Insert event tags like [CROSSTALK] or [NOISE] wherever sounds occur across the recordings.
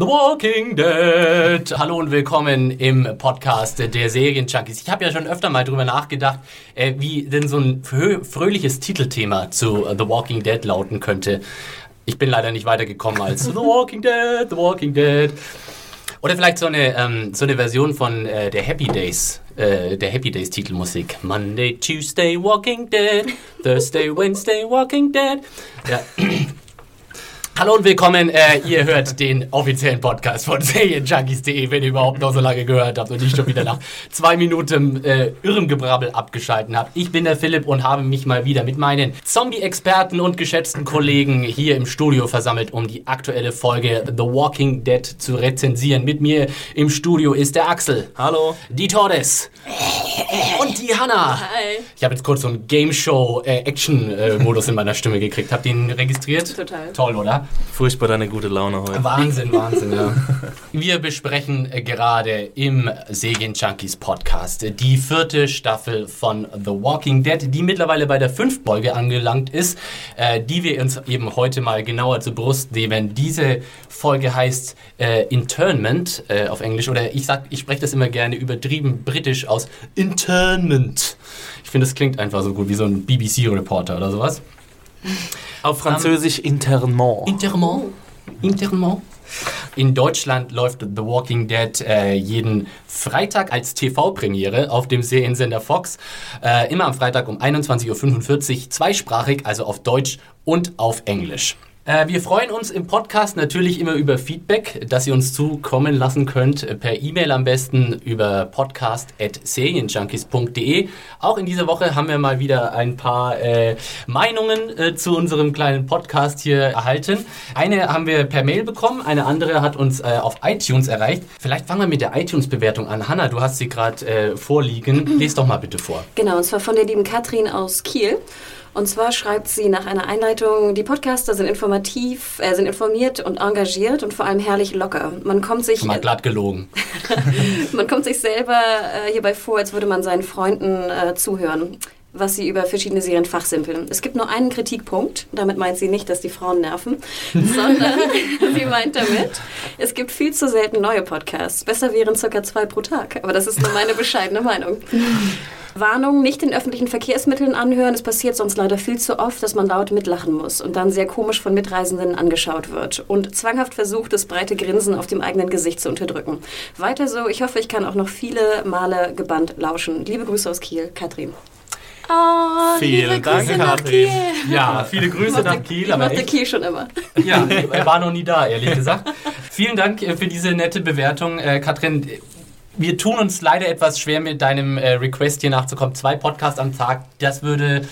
The Walking Dead. Hallo und willkommen im Podcast der Serienjunkies. Ich habe ja schon öfter mal drüber nachgedacht, äh, wie denn so ein frö fröhliches Titelthema zu äh, The Walking Dead lauten könnte. Ich bin leider nicht weitergekommen als The Walking Dead, The Walking Dead. Oder vielleicht so eine, ähm, so eine Version von äh, der Happy Days, äh, der Happy Days Titelmusik. Monday, Tuesday, Walking Dead. Thursday, Wednesday, Walking Dead. Ja. Hallo und willkommen. Äh, ihr hört den offiziellen Podcast von Serienjunkies.de, wenn ihr überhaupt noch so lange gehört habt und nicht schon wieder nach zwei Minuten äh, irrem Gebrabbel abgeschalten habt. Ich bin der Philipp und habe mich mal wieder mit meinen Zombie-Experten und geschätzten Kollegen hier im Studio versammelt, um die aktuelle Folge The Walking Dead zu rezensieren. Mit mir im Studio ist der Axel. Hallo. Die Tordes. Und die Hanna. Hi. Ich habe jetzt kurz so einen Game Show äh, Action äh, Modus in meiner Stimme gekriegt. Habt ihr ihn registriert? Total. Toll, oder? Furchtbar deine gute Laune heute. Wahnsinn, Wahnsinn, ja. [LAUGHS] Wir besprechen äh, gerade im Serien Junkies Podcast äh, die vierte Staffel von The Walking Dead, die mittlerweile bei der fünften Folge angelangt ist, äh, die wir uns eben heute mal genauer zur Brust nehmen. Diese Folge heißt äh, Internment äh, auf Englisch oder ich sag, ich spreche das immer gerne übertrieben britisch aus Internment. Ich finde, das klingt einfach so gut wie so ein BBC-Reporter oder sowas. Auf Französisch Internement. Internement. Internement. In Deutschland läuft The Walking Dead äh, jeden Freitag als TV-Premiere auf dem Seriensender Fox. Äh, immer am Freitag um 21.45 Uhr, zweisprachig, also auf Deutsch und auf Englisch. Äh, wir freuen uns im Podcast natürlich immer über Feedback, das ihr uns zukommen lassen könnt, äh, per E-Mail am besten über podcast.serienjunkies.de. Auch in dieser Woche haben wir mal wieder ein paar äh, Meinungen äh, zu unserem kleinen Podcast hier erhalten. Eine haben wir per Mail bekommen, eine andere hat uns äh, auf iTunes erreicht. Vielleicht fangen wir mit der iTunes-Bewertung an. Hanna, du hast sie gerade vorliegen. Lies doch mal bitte vor. Genau, und zwar von der lieben Katrin aus Kiel. Und zwar schreibt sie nach einer Einleitung, die Podcaster sind informativ, äh, sind informiert und engagiert und vor allem herrlich locker. Man kommt sich, Mal glatt gelogen. [LAUGHS] man kommt sich selber äh, hierbei vor, als würde man seinen Freunden äh, zuhören, was sie über verschiedene Serien fachsimpeln. Es gibt nur einen Kritikpunkt, damit meint sie nicht, dass die Frauen nerven, [LAUGHS] sondern [LAUGHS] sie meint damit, es gibt viel zu selten neue Podcasts. Besser wären circa zwei pro Tag, aber das ist nur meine bescheidene Meinung. Warnung, nicht in öffentlichen Verkehrsmitteln anhören. Es passiert sonst leider viel zu oft, dass man laut mitlachen muss und dann sehr komisch von Mitreisenden angeschaut wird und zwanghaft versucht, das breite Grinsen auf dem eigenen Gesicht zu unterdrücken. Weiter so. Ich hoffe, ich kann auch noch viele Male gebannt lauschen. Liebe Grüße aus Kiel, Katrin. Oh, Vielen Dank, Katrin. Ja, viele Grüße nach Kiel. Ich aber mochte Kiel schon immer. Ja, er war noch nie da, ehrlich gesagt. Vielen Dank äh, für diese nette Bewertung, äh, Katrin. Wir tun uns leider etwas schwer mit deinem äh, Request hier nachzukommen. Zwei Podcasts am Tag, das würde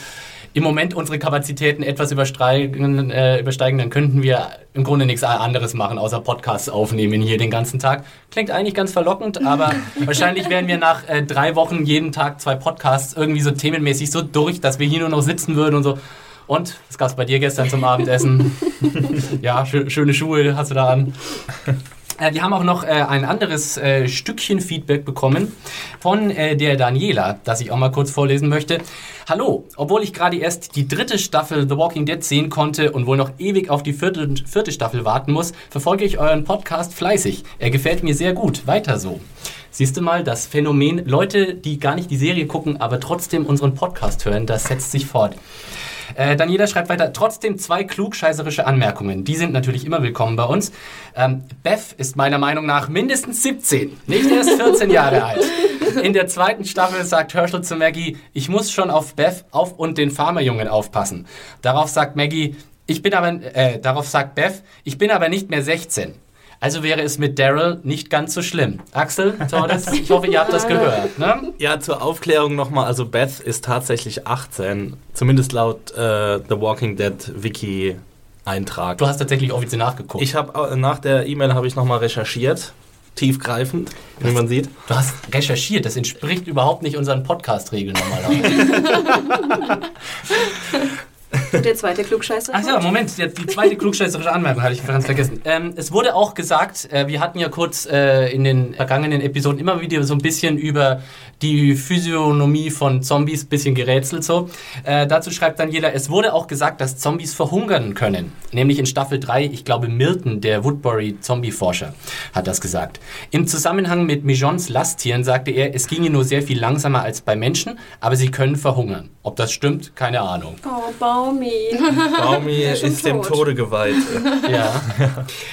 im Moment unsere Kapazitäten etwas übersteigen, äh, übersteigen. Dann könnten wir im Grunde nichts anderes machen, außer Podcasts aufnehmen hier den ganzen Tag. Klingt eigentlich ganz verlockend, aber [LAUGHS] wahrscheinlich wären wir nach äh, drei Wochen jeden Tag zwei Podcasts irgendwie so themenmäßig so durch, dass wir hier nur noch sitzen würden und so. Und, was gab's bei dir gestern zum Abendessen? [LAUGHS] ja, schö schöne Schuhe hast du da an. Äh, Wir haben auch noch äh, ein anderes äh, Stückchen Feedback bekommen von der Daniela, das ich auch mal kurz vorlesen möchte. Hallo, obwohl ich gerade erst die dritte Staffel The Walking Dead sehen konnte und wohl noch ewig auf die vierte, vierte Staffel warten muss, verfolge ich euren Podcast fleißig. Er gefällt mir sehr gut. Weiter so. Siehst du mal, das Phänomen, Leute, die gar nicht die Serie gucken, aber trotzdem unseren Podcast hören, das setzt sich fort. Äh, Daniela schreibt weiter, trotzdem zwei klugscheißerische Anmerkungen. Die sind natürlich immer willkommen bei uns. Ähm, Beth ist meiner Meinung nach mindestens 17, nicht erst 14 Jahre alt. In der zweiten Staffel sagt Herschel zu Maggie, ich muss schon auf Beth auf und den Farmerjungen aufpassen. Darauf sagt Maggie, ich bin aber, äh, darauf sagt Beth, ich bin aber nicht mehr 16. Also wäre es mit Daryl nicht ganz so schlimm. Axel, Tordes, [LAUGHS] ich hoffe, ihr habt das gehört. Ne? Ja, zur Aufklärung nochmal, also Beth ist tatsächlich 18, zumindest laut äh, The Walking Dead Wiki Eintrag. Du hast tatsächlich offiziell nachgeguckt. Ich habe nach der E-Mail habe ich nochmal recherchiert, tiefgreifend, wie man sieht. du hast recherchiert, das entspricht überhaupt nicht unseren Podcast-Regeln normalerweise. [LAUGHS] [LAUGHS] Und der zweite Klugscheißer? Ach ja, Moment, die zweite klugscheißerische Anmerkung hatte ich ganz vergessen. Ähm, es wurde auch gesagt, äh, wir hatten ja kurz äh, in den vergangenen Episoden immer wieder so ein bisschen über die Physiognomie von Zombies bisschen gerätselt so. Äh, dazu schreibt dann jeder, es wurde auch gesagt, dass Zombies verhungern können. Nämlich in Staffel 3, ich glaube Milton, der Woodbury-Zombie-Forscher, hat das gesagt. Im Zusammenhang mit Mijons Lasttieren sagte er, es ginge nur sehr viel langsamer als bei Menschen, aber sie können verhungern. Ob das stimmt, keine Ahnung. Oh, Baumi. Baumi [LAUGHS] Ja, schon ist dem. Tode geweiht. [LAUGHS] Ja.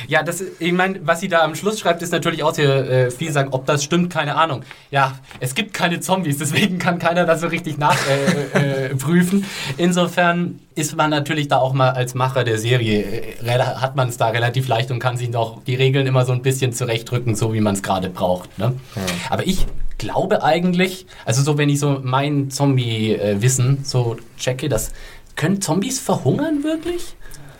ja, das, ich meine, was sie da am Schluss schreibt, ist natürlich auch sehr äh, viel sagen, ob das stimmt, keine Ahnung. Ja, es gibt keine Zombies, deswegen kann keiner das so richtig nachprüfen. Äh, äh, prüfen. Insofern ist man natürlich da auch mal als Macher der Serie, äh, hat man es da relativ leicht und kann sich noch die Regeln immer so ein bisschen zurechtrücken, so wie man es gerade braucht. Ne? Aber ich glaube eigentlich, also so wenn ich so mein Zombie-Wissen so checke, das können Zombies verhungern wirklich?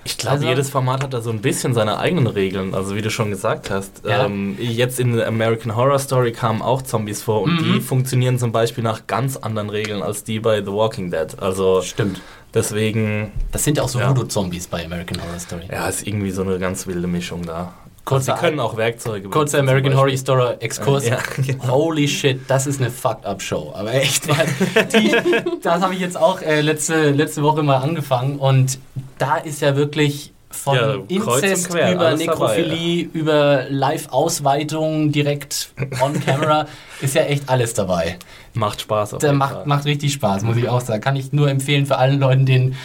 Ich glaube, Also- jedes Format hat da so ein bisschen seine eigenen Regeln. Also wie du schon gesagt hast. Ja. Ähm, jetzt in American Horror Story kamen auch Zombies vor und Mhm. die funktionieren zum Beispiel nach ganz anderen Regeln als die bei The Walking Dead. Also Stimmt. deswegen, Das sind ja auch so Ja. Voodoo-Zombies bei American Horror Story. ja, ist irgendwie so eine ganz wilde Mischung da. Kurzer- sie können auch Werkzeuge Kurzer American Horror. Story Exkurs. Ja, [LAUGHS] genau. Holy shit, das ist eine fucked up Show. Aber echt, [LAUGHS] weil die, das habe ich jetzt auch äh, letzte, letzte Woche mal angefangen und da ist ja wirklich von Ja, Inzest quer, über alles dabei, Nekrophilie, über Live-Ausweitung direkt on camera, [LAUGHS] ist ja echt alles dabei. Macht Spaß auf Der jeden macht, Fall. macht richtig Spaß, muss ich auch sagen. Kann ich nur empfehlen für allen Leuten, denen,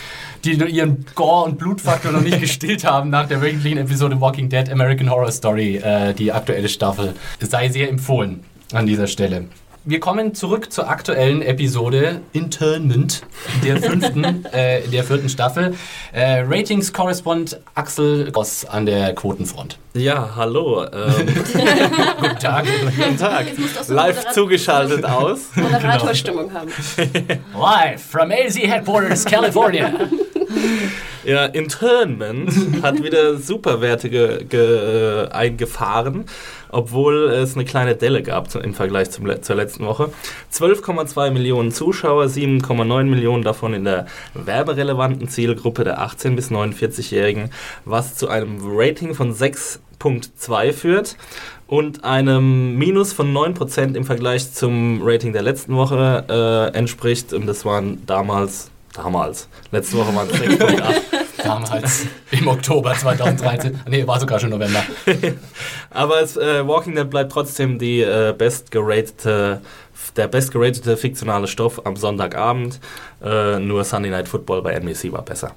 die ihren Gore- und Blutfaktor noch nicht [LAUGHS] gestillt haben nach der wöchentlichen Episode Walking Dead American Horror Story, äh, die aktuelle Staffel. Sei sehr empfohlen an dieser Stelle. Wir kommen zurück zur aktuellen Episode Internment der [LAUGHS] fünften, äh, der vierten Staffel. Äh, Ratings Correspond Axel Goss an der Quotenfront. Ja, hallo. Ähm, [LAUGHS] Guten Tag. guten Tag. Live zugeschaltet aus. Moderatorstimmung haben. Live from AZ Headquarters, California. [LAUGHS] Ja, Internment hat wieder Superwerte ge, ge, äh, eingefahren, obwohl es eine kleine Delle gab im Vergleich zum, zur letzten Woche. 12,2 Millionen Zuschauer, 7,9 Millionen davon in der werberelevanten Zielgruppe der 18- bis 49-Jährigen, was zu einem Rating von 6,2 führt und einem Minus von 9% im Vergleich zum Rating der letzten Woche äh, entspricht. Und das waren damals, damals, letzte Woche waren es 6,8. Damals im Oktober 2013. Nee, war sogar schon November. [LAUGHS] Aber es, äh, Walking Dead bleibt trotzdem die äh, bestgeratete, der bestgeratete fiktionale Stoff am Sonntagabend. Äh, nur Sunday Night Football bei NBC war besser.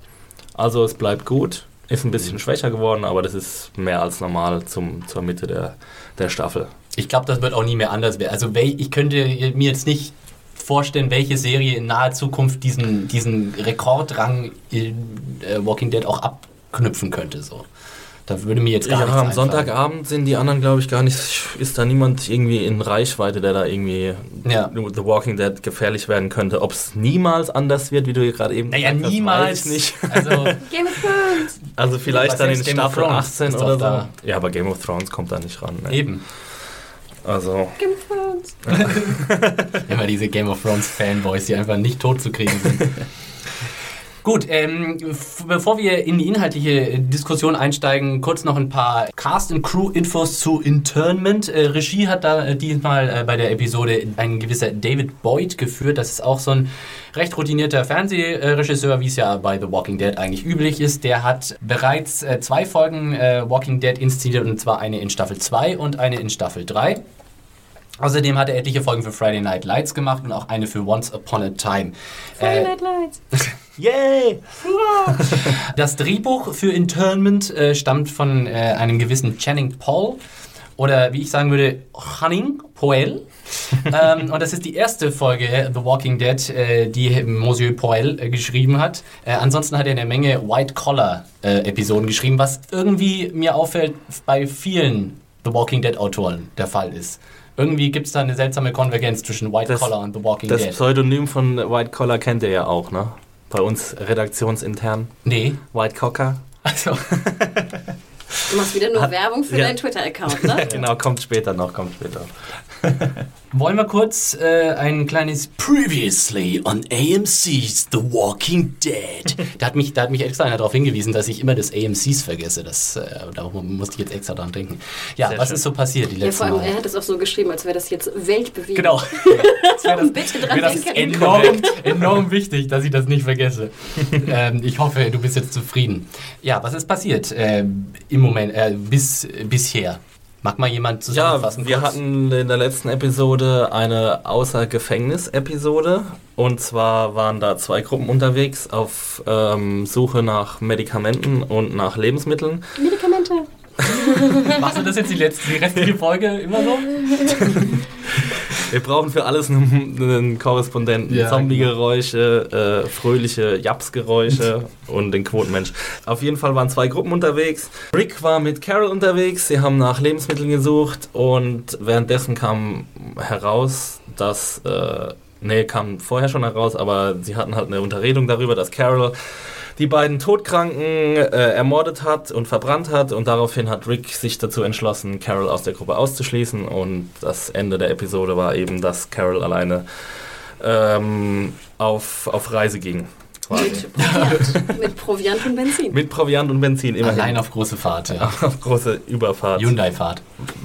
Also es bleibt gut, ist ein bisschen schwächer geworden, aber das ist mehr als normal zum, zur Mitte der, der Staffel. Ich glaube, das wird auch nie mehr anders werden. Also ich könnte mir jetzt nicht vorstellen, welche Serie in naher Zukunft diesen, diesen Rekordrang in äh, Walking Dead auch abknüpfen könnte. So. Da würde mir jetzt gar Ja, nichts am einfallen. Sonntagabend sind die anderen, glaube ich, gar nicht, ist da niemand irgendwie in Reichweite, der da irgendwie Ja. The Walking Dead gefährlich werden könnte. Ob es niemals anders wird, wie du gerade eben Naja, gesagt hast, niemals. weiß ich nicht. Also, [LAUGHS] Game of Thrones. Also vielleicht Aber dann in Staffel Thrones 18 ist oder so. da. Ja, aber Game of Thrones kommt da nicht ran. Ne? eben. Also, Game of Thrones. Immer diese Game of Thrones Fanboys, die einfach nicht tot zu kriegen sind. [LAUGHS] Gut, ähm, bevor wir in die inhaltliche Diskussion einsteigen, kurz noch ein paar Cast- und Crew-Infos zu Internment. Äh, Regie hat da äh, diesmal äh, bei der Episode ein gewisser David Boyd geführt. Das ist auch so ein recht routinierter Fernsehregisseur, wie es ja bei The Walking Dead eigentlich üblich ist. Der hat bereits äh, zwei Folgen äh, Walking Dead inszeniert, und zwar eine in Staffel 2 und eine in Staffel 3. Außerdem hat er etliche Folgen für Friday Night Lights gemacht und auch eine für Once Upon a Time. Friday Night Lights. [LAUGHS] yay! das Drehbuch für Internment äh, stammt von äh, einem gewissen Channing Paul Oder wie ich sagen würde, Hanning Poel. [LAUGHS] ähm, und das ist die erste Folge The Walking Dead, äh, die Monsieur Poel äh, geschrieben hat. Äh, ansonsten hat er eine Menge White-Collar-Episoden geschrieben, was irgendwie mir auffällt bei vielen The Walking Dead-Autoren der Fall ist. Irgendwie gibt es da eine seltsame Konvergenz zwischen White Das- Collar und The Walking Das Dead. Pseudonym von White Collar kennt ihr ja auch, ne? Bei uns redaktionsintern. Nee. White Cocker. Also, Du machst wieder nur Werbung für ja. deinen Twitter-Account, ne? [LAUGHS] Genau, kommt später noch, kommt später. [LAUGHS] wollen wir kurz äh, ein kleines Previously on AMC's The Walking Dead. [LAUGHS] da, hat mich, da hat mich extra einer darauf hingewiesen, dass ich immer das AMCs vergesse. Das, äh, da musste ich jetzt extra dran denken. Ja, Sehr was schön. ist so passiert die Ja, letzten vor allem, Mal? er hat es auch so geschrieben, als wäre das jetzt weltbewegend. Genau. [LAUGHS] Das wäre das, [LAUGHS] Bitte dran wäre das enorm, enorm wichtig, dass ich das nicht vergesse. ähm, ich hoffe, du bist jetzt zufrieden. Ja, was ist passiert ähm, im Moment, äh, bis, bisher? Mag mal jemand Ja, zusammenfassen? wir kurz? hatten in der letzten Episode eine Außer-Gefängnis-Episode. Und zwar waren da zwei Gruppen unterwegs auf ähm, Suche nach Medikamenten und nach Lebensmitteln. Medikamente. [LAUGHS] Machst du das jetzt die, letzte, die restliche Folge immer noch? [LAUGHS] Wir brauchen für alles einen, einen Korrespondenten. Ja, Zombie-Geräusche, äh, fröhliche Japs-Geräusche und den Quotenmensch. Auf jeden Fall waren zwei Gruppen unterwegs. Rick war mit Carol unterwegs. Sie haben nach Lebensmitteln gesucht und währenddessen kam heraus, dass. Äh, nee, kam vorher schon heraus, aber sie hatten halt eine Unterredung darüber, dass Carol die beiden Todkranken äh, ermordet hat und verbrannt hat und daraufhin hat Rick sich dazu entschlossen, Carol aus der Gruppe auszuschließen und das Ende der Episode war eben, dass Carol alleine ähm, auf, auf Reise ging. Quasi. Mit Proviant. [LAUGHS] Mit Proviant und Benzin. Mit Proviant und Benzin immerhin. Allein auf große Fahrt, ja. [LAUGHS] auf große Überfahrt. Hyundai-Fahrt.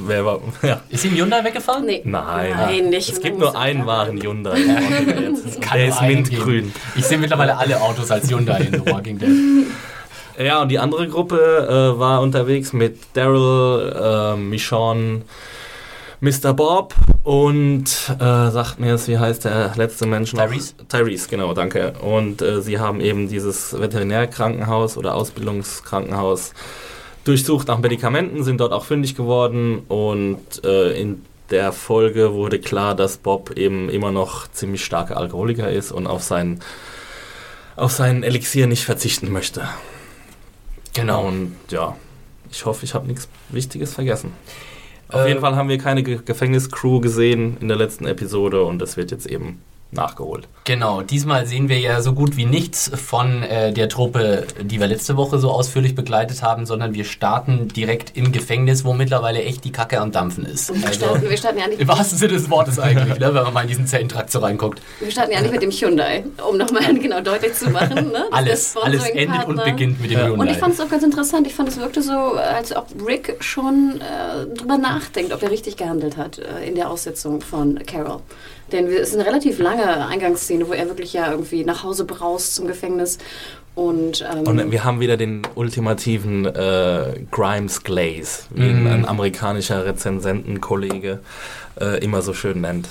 Wer war, ja. Ist ihm Hyundai weggefahren? Nee. Nein, Nein, nicht. es gibt nur einen wahren Hyundai. Kann [LAUGHS] Der ist mintgrün. Ich sehe mittlerweile alle Autos als Hyundai in The Walking Dead. Ja, und die andere Gruppe äh, war unterwegs mit Daryl, äh, Michonne, Mr. Bob und äh, sagt mir jetzt, wie heißt der letzte Mensch noch? Tyrese? Tyrese, genau, danke. Und äh, sie haben eben dieses Veterinärkrankenhaus oder Ausbildungskrankenhaus durchsucht nach Medikamenten, sind dort auch fündig geworden und äh, in der Folge wurde klar, dass Bob eben immer noch ziemlich starker Alkoholiker ist und auf seinen, auf seinen Elixier nicht verzichten möchte. Genau. Und ja, ich hoffe, ich habe nichts Wichtiges vergessen. Auf Äh, jeden Fall haben wir keine Ge Gefängniscrew gesehen in der letzten Episode und das wird jetzt eben nachgeholt. Genau, diesmal sehen wir ja so gut wie nichts von äh, der Truppe, die wir letzte Woche so ausführlich begleitet haben, sondern wir starten direkt im Gefängnis, wo mittlerweile echt die Kacke am Dampfen ist. Wir Also, starten, wir, starten ja nicht, Im wahrsten Sinne des Wortes eigentlich, ne, wenn man mal in diesen Zellentrakt so reinguckt. wir starten ja nicht mit dem Hyundai, um nochmal genau deutlich zu machen. Ne? Alles, alles endet und beginnt mit dem Ja. Hyundai. Und ich fand es auch ganz interessant. Ich fand, es wirkte so, als ob Rick schon äh, drüber nachdenkt, ob er richtig gehandelt hat äh, in der Aussetzung von Carol. Denn es ist eine relativ lange Eingangsszene, wo er wirklich ja irgendwie nach Hause braust zum Gefängnis. Und, ähm, Und wir haben wieder den ultimativen äh, Grimes Glaze, wie ihn Mhm. ein amerikanischer Rezensentenkollege äh, immer so schön nennt.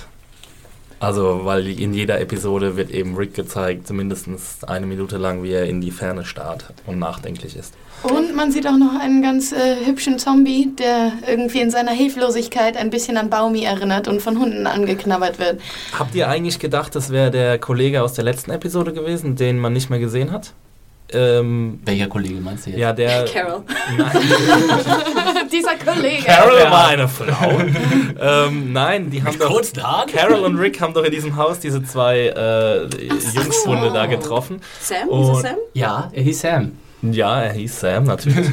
Also, weil in jeder Episode wird eben Rick gezeigt, mindestens eine Minute lang, wie er in die Ferne starrt und nachdenklich ist. Und man sieht auch noch einen ganz äh, hübschen Zombie, der irgendwie in seiner Hilflosigkeit ein bisschen an Baumi erinnert und von Hunden angeknabbert wird. Habt ihr eigentlich gedacht, das wäre der Kollege aus der letzten Episode gewesen, den man nicht mehr gesehen hat? Ähm, Welcher Kollege meinst du jetzt? ja, der. [LAUGHS] Carol. Nein, [LAUGHS] Dieser Kollege. Carol Ja. war eine Frau. ähm, nein, die haben doch. Kurzen Haaren? Carol und Rick haben doch in diesem Haus diese zwei äh, Jungspunde da getroffen. Sam? Und- Ist es Sam? Ja, er hieß Sam. Ja, er hieß Sam natürlich.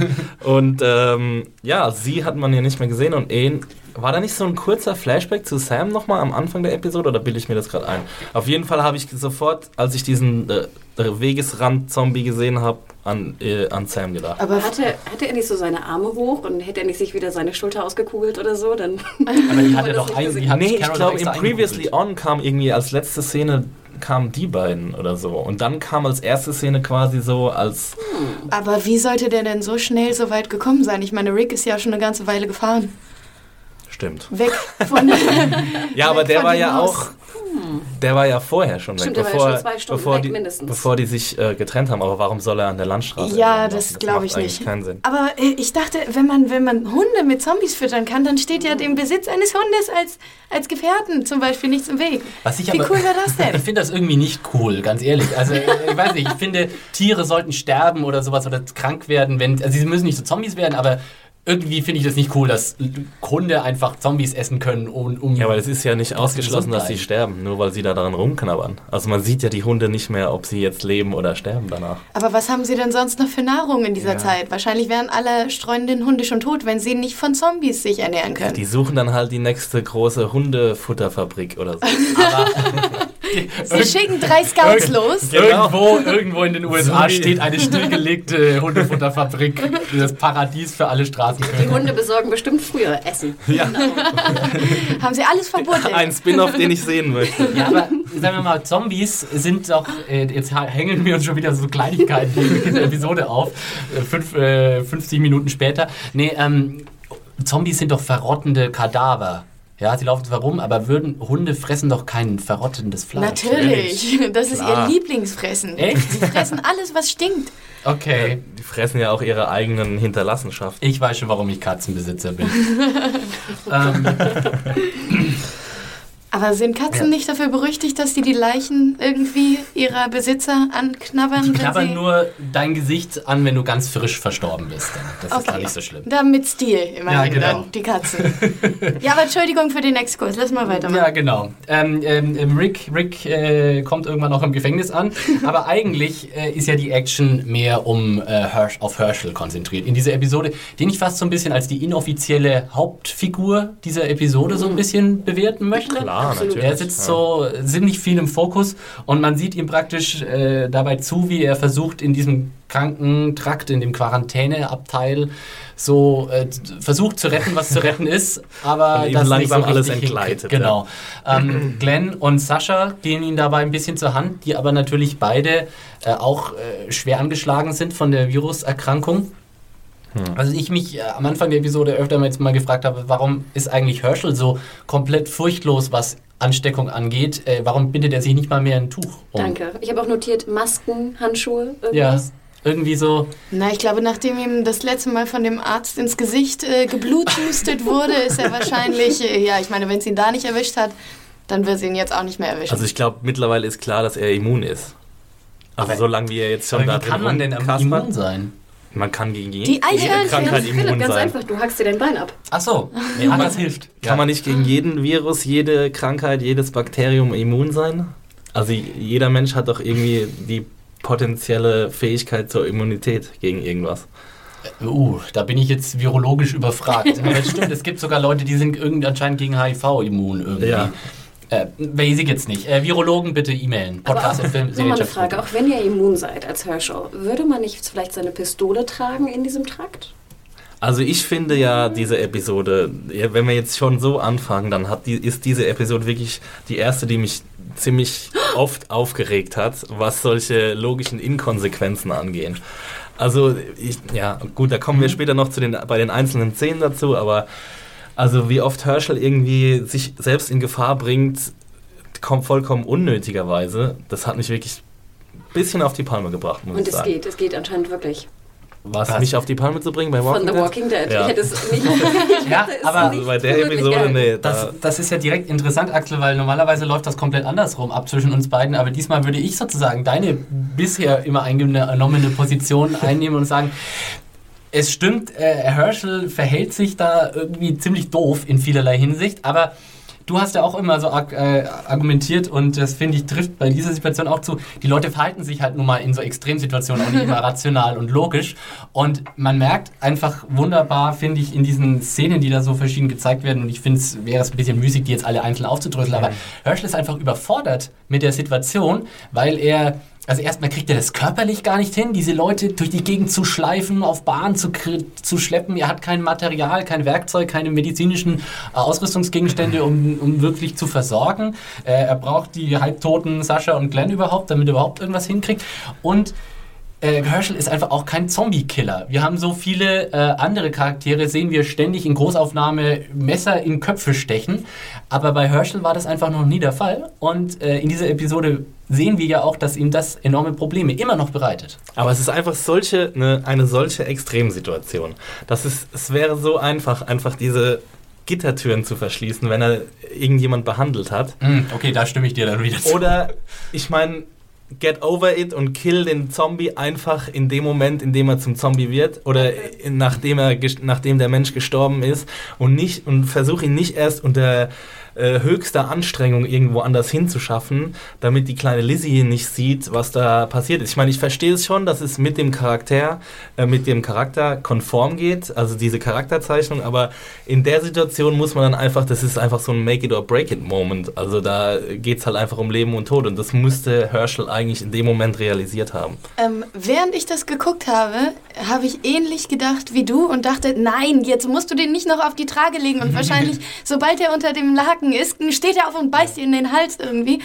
und ähm, ja, sie hat man ja nicht mehr gesehen und ihn. War da nicht so ein kurzer Flashback zu Sam nochmal am Anfang der Episode oder bilde ich mir das gerade ein? Auf jeden Fall habe ich sofort, als ich diesen äh, Wegesrand-Zombie gesehen habe, an, äh, an Sam gedacht. Aber Hatte, hatte er nicht so seine Arme hoch und hätte er nicht sich wieder seine Schulter ausgekugelt oder so? Dann [LAUGHS] Aber die hat er doch ein, die hat nee, ich glaube, extra Previously. On kam irgendwie als letzte Szene kamen die beiden oder so. Und dann kam als erste Szene quasi so als. Aber wie sollte der denn so schnell so weit gekommen sein? Ich meine, Rick ist ja schon eine ganze Weile gefahren. Stimmt. Weg von. [LAUGHS] Ja, aber der war ja Haus. auch. Der war ja vorher schon weg, Stimmt, der war ja bevor, schon bevor, weg, die, mindestens. bevor die sich äh, getrennt haben. Aber warum soll er an der Landstraße Ja, das laufen? glaube ich nicht. keinen Sinn. Aber äh, ich dachte, wenn man, wenn man Hunde mit Zombies füttern kann, dann steht ja dem Besitz eines Hundes als, als Gefährten zum Beispiel nichts im Weg. Was ich Wie aber, cool wäre das [LAUGHS] Ich denn? finde das irgendwie nicht cool, ganz ehrlich. Also, ich weiß nicht, ich finde, Tiere sollten sterben oder sowas oder krank werden, wenn, also sie müssen nicht so Zombies werden, aber irgendwie finde ich das nicht cool, dass Hunde einfach Zombies essen können, um. um Ja, aber es ist ja nicht ausgeschlossen, dass sie sterben, nur weil sie da daran rumknabbern. Also man sieht ja die Hunde nicht mehr, ob sie jetzt leben oder sterben danach. Aber was haben sie denn sonst noch für Nahrung in dieser Zeit? Wahrscheinlich wären alle streunenden Hunde schon tot, wenn sie nicht von Zombies sich ernähren können. Die suchen dann halt die nächste große Hundefutterfabrik oder so. [LAUGHS] [LAUGHS] Sie schicken drei Scouts los. Irgendwo, irgendwo in den USA So wie- steht eine stillgelegte [LAUGHS] Hundefutterfabrik. Das Paradies für alle Die Straßenköter. Hunde besorgen bestimmt früher Essen. [LAUGHS] Haben sie alles verboten. Ein Spin-off, den ich sehen möchte. Ja, aber sagen wir mal, Zombies sind doch, äh, jetzt hängen wir uns schon wieder so Kleinigkeiten in der Episode auf, äh, fünf, äh, 50 Minuten später. Nee, ähm, Zombies sind doch verrottende Kadaver. Ja, sie laufen zwar rum, aber würden, Hunde fressen doch kein verrottendes Fleisch. Natürlich. Das ist Klar. ihr Lieblingsfressen. Echt? Sie fressen alles, was stinkt. Okay. Die fressen ja auch ihre eigenen Hinterlassenschaften. Ich weiß schon, warum ich Katzenbesitzer bin. [LAUGHS] ähm, Aber sind Katzen Ja. nicht dafür berüchtigt, dass die die Leichen irgendwie ihrer Besitzer anknabbern? die knabbern sie nur dein Gesicht an, wenn du ganz frisch verstorben bist. Das ist gar nicht so schlimm. Da mit Stil immerhin Ja, genau. dann, die Katzen. ja, aber Entschuldigung für den Exkurs. Lass mal weitermachen. Ja, genau. Ähm, ähm, ähm, Rick, Rick äh, kommt irgendwann auch im Gefängnis an, [LAUGHS] aber eigentlich äh, ist ja die Action mehr um äh, Hersch, auf Herschel konzentriert. In dieser Episode, den ich fast so ein bisschen als die inoffizielle Hauptfigur dieser Episode so ein bisschen bewerten möchte. Klar, natürlich. Er sitzt so ziemlich viel im Fokus und man sieht ihm praktisch äh, dabei zu, wie er versucht, in diesem Krankentrakt, in dem Quarantäneabteil, so äh, versucht zu retten, was zu [LAUGHS] retten ist, aber das langsam so alles entgleitet. Genau. Ähm, [CLEARS THROAT] Glenn und Sascha gehen ihm dabei ein bisschen zur Hand, die aber natürlich beide äh, auch äh, schwer angeschlagen sind von der Viruserkrankung. Also ich mich äh, am Anfang der Episode öfter mal jetzt mal gefragt habe, warum ist eigentlich Herschel so komplett furchtlos, was Ansteckung angeht? Äh, warum bindet er sich nicht mal mehr ein Tuch um? Danke. Ich habe auch notiert Masken, Handschuhe, Ja, irgendwas. irgendwie so. Na, ich glaube, nachdem ihm das letzte Mal von dem Arzt ins Gesicht äh, gebluthustet wurde, ist er wahrscheinlich, äh, ja, ich meine, wenn es ihn da nicht erwischt hat, dann wird es ihn jetzt auch nicht mehr erwischen. Also ich glaube, mittlerweile ist klar, dass er immun ist. Also Aber- solange wie er jetzt schon Aber da wie drin kann man denn immun sein? Man kann gegen Die jede, jede Eichhörnchen. Krankheit Philipp, immun ganz sein. einfach, du hackst dir dein Bein ab. Ach so, nee, ah, das hilft. Kann man nicht gegen jeden Virus, jede Krankheit, jedes Bakterium immun sein? Also jeder Mensch hat doch irgendwie die potenzielle Fähigkeit zur Immunität gegen irgendwas. Uh, da bin ich jetzt virologisch überfragt. Aber es [LAUGHS] stimmt, es gibt sogar Leute, die sind irgendwie anscheinend gegen HIV immun irgendwie. Ja. Äh, weiß ich jetzt nicht. Äh, Virologen bitte e-mailen. Aber Podcast auch, at Film- nochmal eine Frage, auch wenn ihr immun seid als Herschel, würde man nicht vielleicht seine Pistole tragen in diesem Trakt? Also ich finde ja diese Episode, wenn wir jetzt schon so anfangen, dann hat die, ist diese Episode wirklich die erste, die mich ziemlich [GASPS] oft aufgeregt hat, was solche logischen Inkonsequenzen angehen. Also ich, ja gut, da kommen wir später noch zu den, bei den einzelnen Szenen dazu, aber also wie oft Herschel irgendwie sich selbst in Gefahr bringt, kommt vollkommen unnötigerweise, das hat mich wirklich ein bisschen auf die Palme gebracht, muss Und ich es sagen. geht, es geht anscheinend wirklich. Was, Was? mich auf die Palme zu bringen bei Von Walking The Dead? Walking Dead. Ja. Ich hätte es nicht. [LAUGHS] Ja, hätte es aber nicht bei der Episode, nee, Das, da, das ist ja direkt interessant, Axel, weil normalerweise läuft das komplett andersrum ab zwischen uns beiden. Aber diesmal würde ich sozusagen deine bisher immer eingenommene Position einnehmen und sagen, es stimmt, äh, Herschel verhält sich da irgendwie ziemlich doof in vielerlei Hinsicht, aber du hast ja auch immer so arg, äh, argumentiert und das finde ich trifft bei dieser Situation auch zu. Die Leute verhalten sich halt nun mal in so Extremsituationen auch nicht [LAUGHS] immer rational und logisch und man merkt einfach wunderbar, finde ich, in diesen Szenen, die da so verschieden gezeigt werden und ich finde es wäre es ein bisschen müßig, die jetzt alle einzeln aufzudröseln, aber Herschel ist einfach überfordert mit der Situation, weil er also erstmal kriegt er das körperlich gar nicht hin, diese Leute durch die Gegend zu schleifen, auf Bahn zu, zu schleppen. Er hat kein Material, kein Werkzeug, keine medizinischen äh, Ausrüstungsgegenstände, um, um wirklich zu versorgen. Äh, er braucht die halbtoten Sascha und Glenn überhaupt, damit er überhaupt irgendwas hinkriegt. Und äh, Herschel ist einfach auch kein Zombie-Killer. Wir haben so viele äh, andere Charaktere, sehen wir ständig in Großaufnahme Messer in Köpfe stechen. Aber bei Herschel war das einfach noch nie der Fall. Und äh, in dieser Episode sehen wir ja auch, dass ihm das enorme Probleme immer noch bereitet. Aber es ist einfach solche, eine, eine solche Extremsituation. Das ist, es wäre so einfach, einfach diese Gittertüren zu verschließen, wenn er irgendjemand behandelt hat. Hm, okay, da stimme ich dir dann wieder zu. Oder, ich meine, get over it und kill den Zombie einfach in dem Moment, in dem er zum Zombie wird oder nachdem er nachdem der Mensch gestorben ist und nicht und versuch ihn nicht erst unter äh, höchster Anstrengung irgendwo anders hinzuschaffen, damit die kleine Lizzie nicht sieht, was da passiert ist. Ich meine, ich verstehe es schon, dass es mit dem Charakter, äh, mit dem Charakter konform geht, also diese Charakterzeichnung, aber in der Situation muss man dann einfach, das ist einfach so ein Make it or break it Moment. Also da geht es halt einfach um Leben und Tod und das musste Herschel eigentlich in dem Moment realisiert haben. Ähm, während ich das geguckt habe, habe ich ähnlich gedacht wie du und dachte, nein, jetzt musst du den nicht noch auf die Trage legen und [LAUGHS] wahrscheinlich, sobald er unter dem Laken Haken ist, steht er auf und beißt ihr in den Hals irgendwie.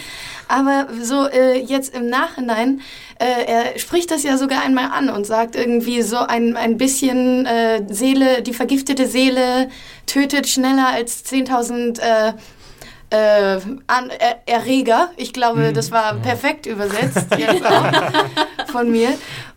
Aber so äh, jetzt im Nachhinein, äh, er spricht das ja sogar einmal an und sagt irgendwie so ein, ein bisschen äh, Seele, die vergiftete Seele tötet schneller als 10.000 äh, äh, an, er, Erreger. Ich glaube, mhm. das war perfekt übersetzt [LAUGHS] jetzt auch von mir.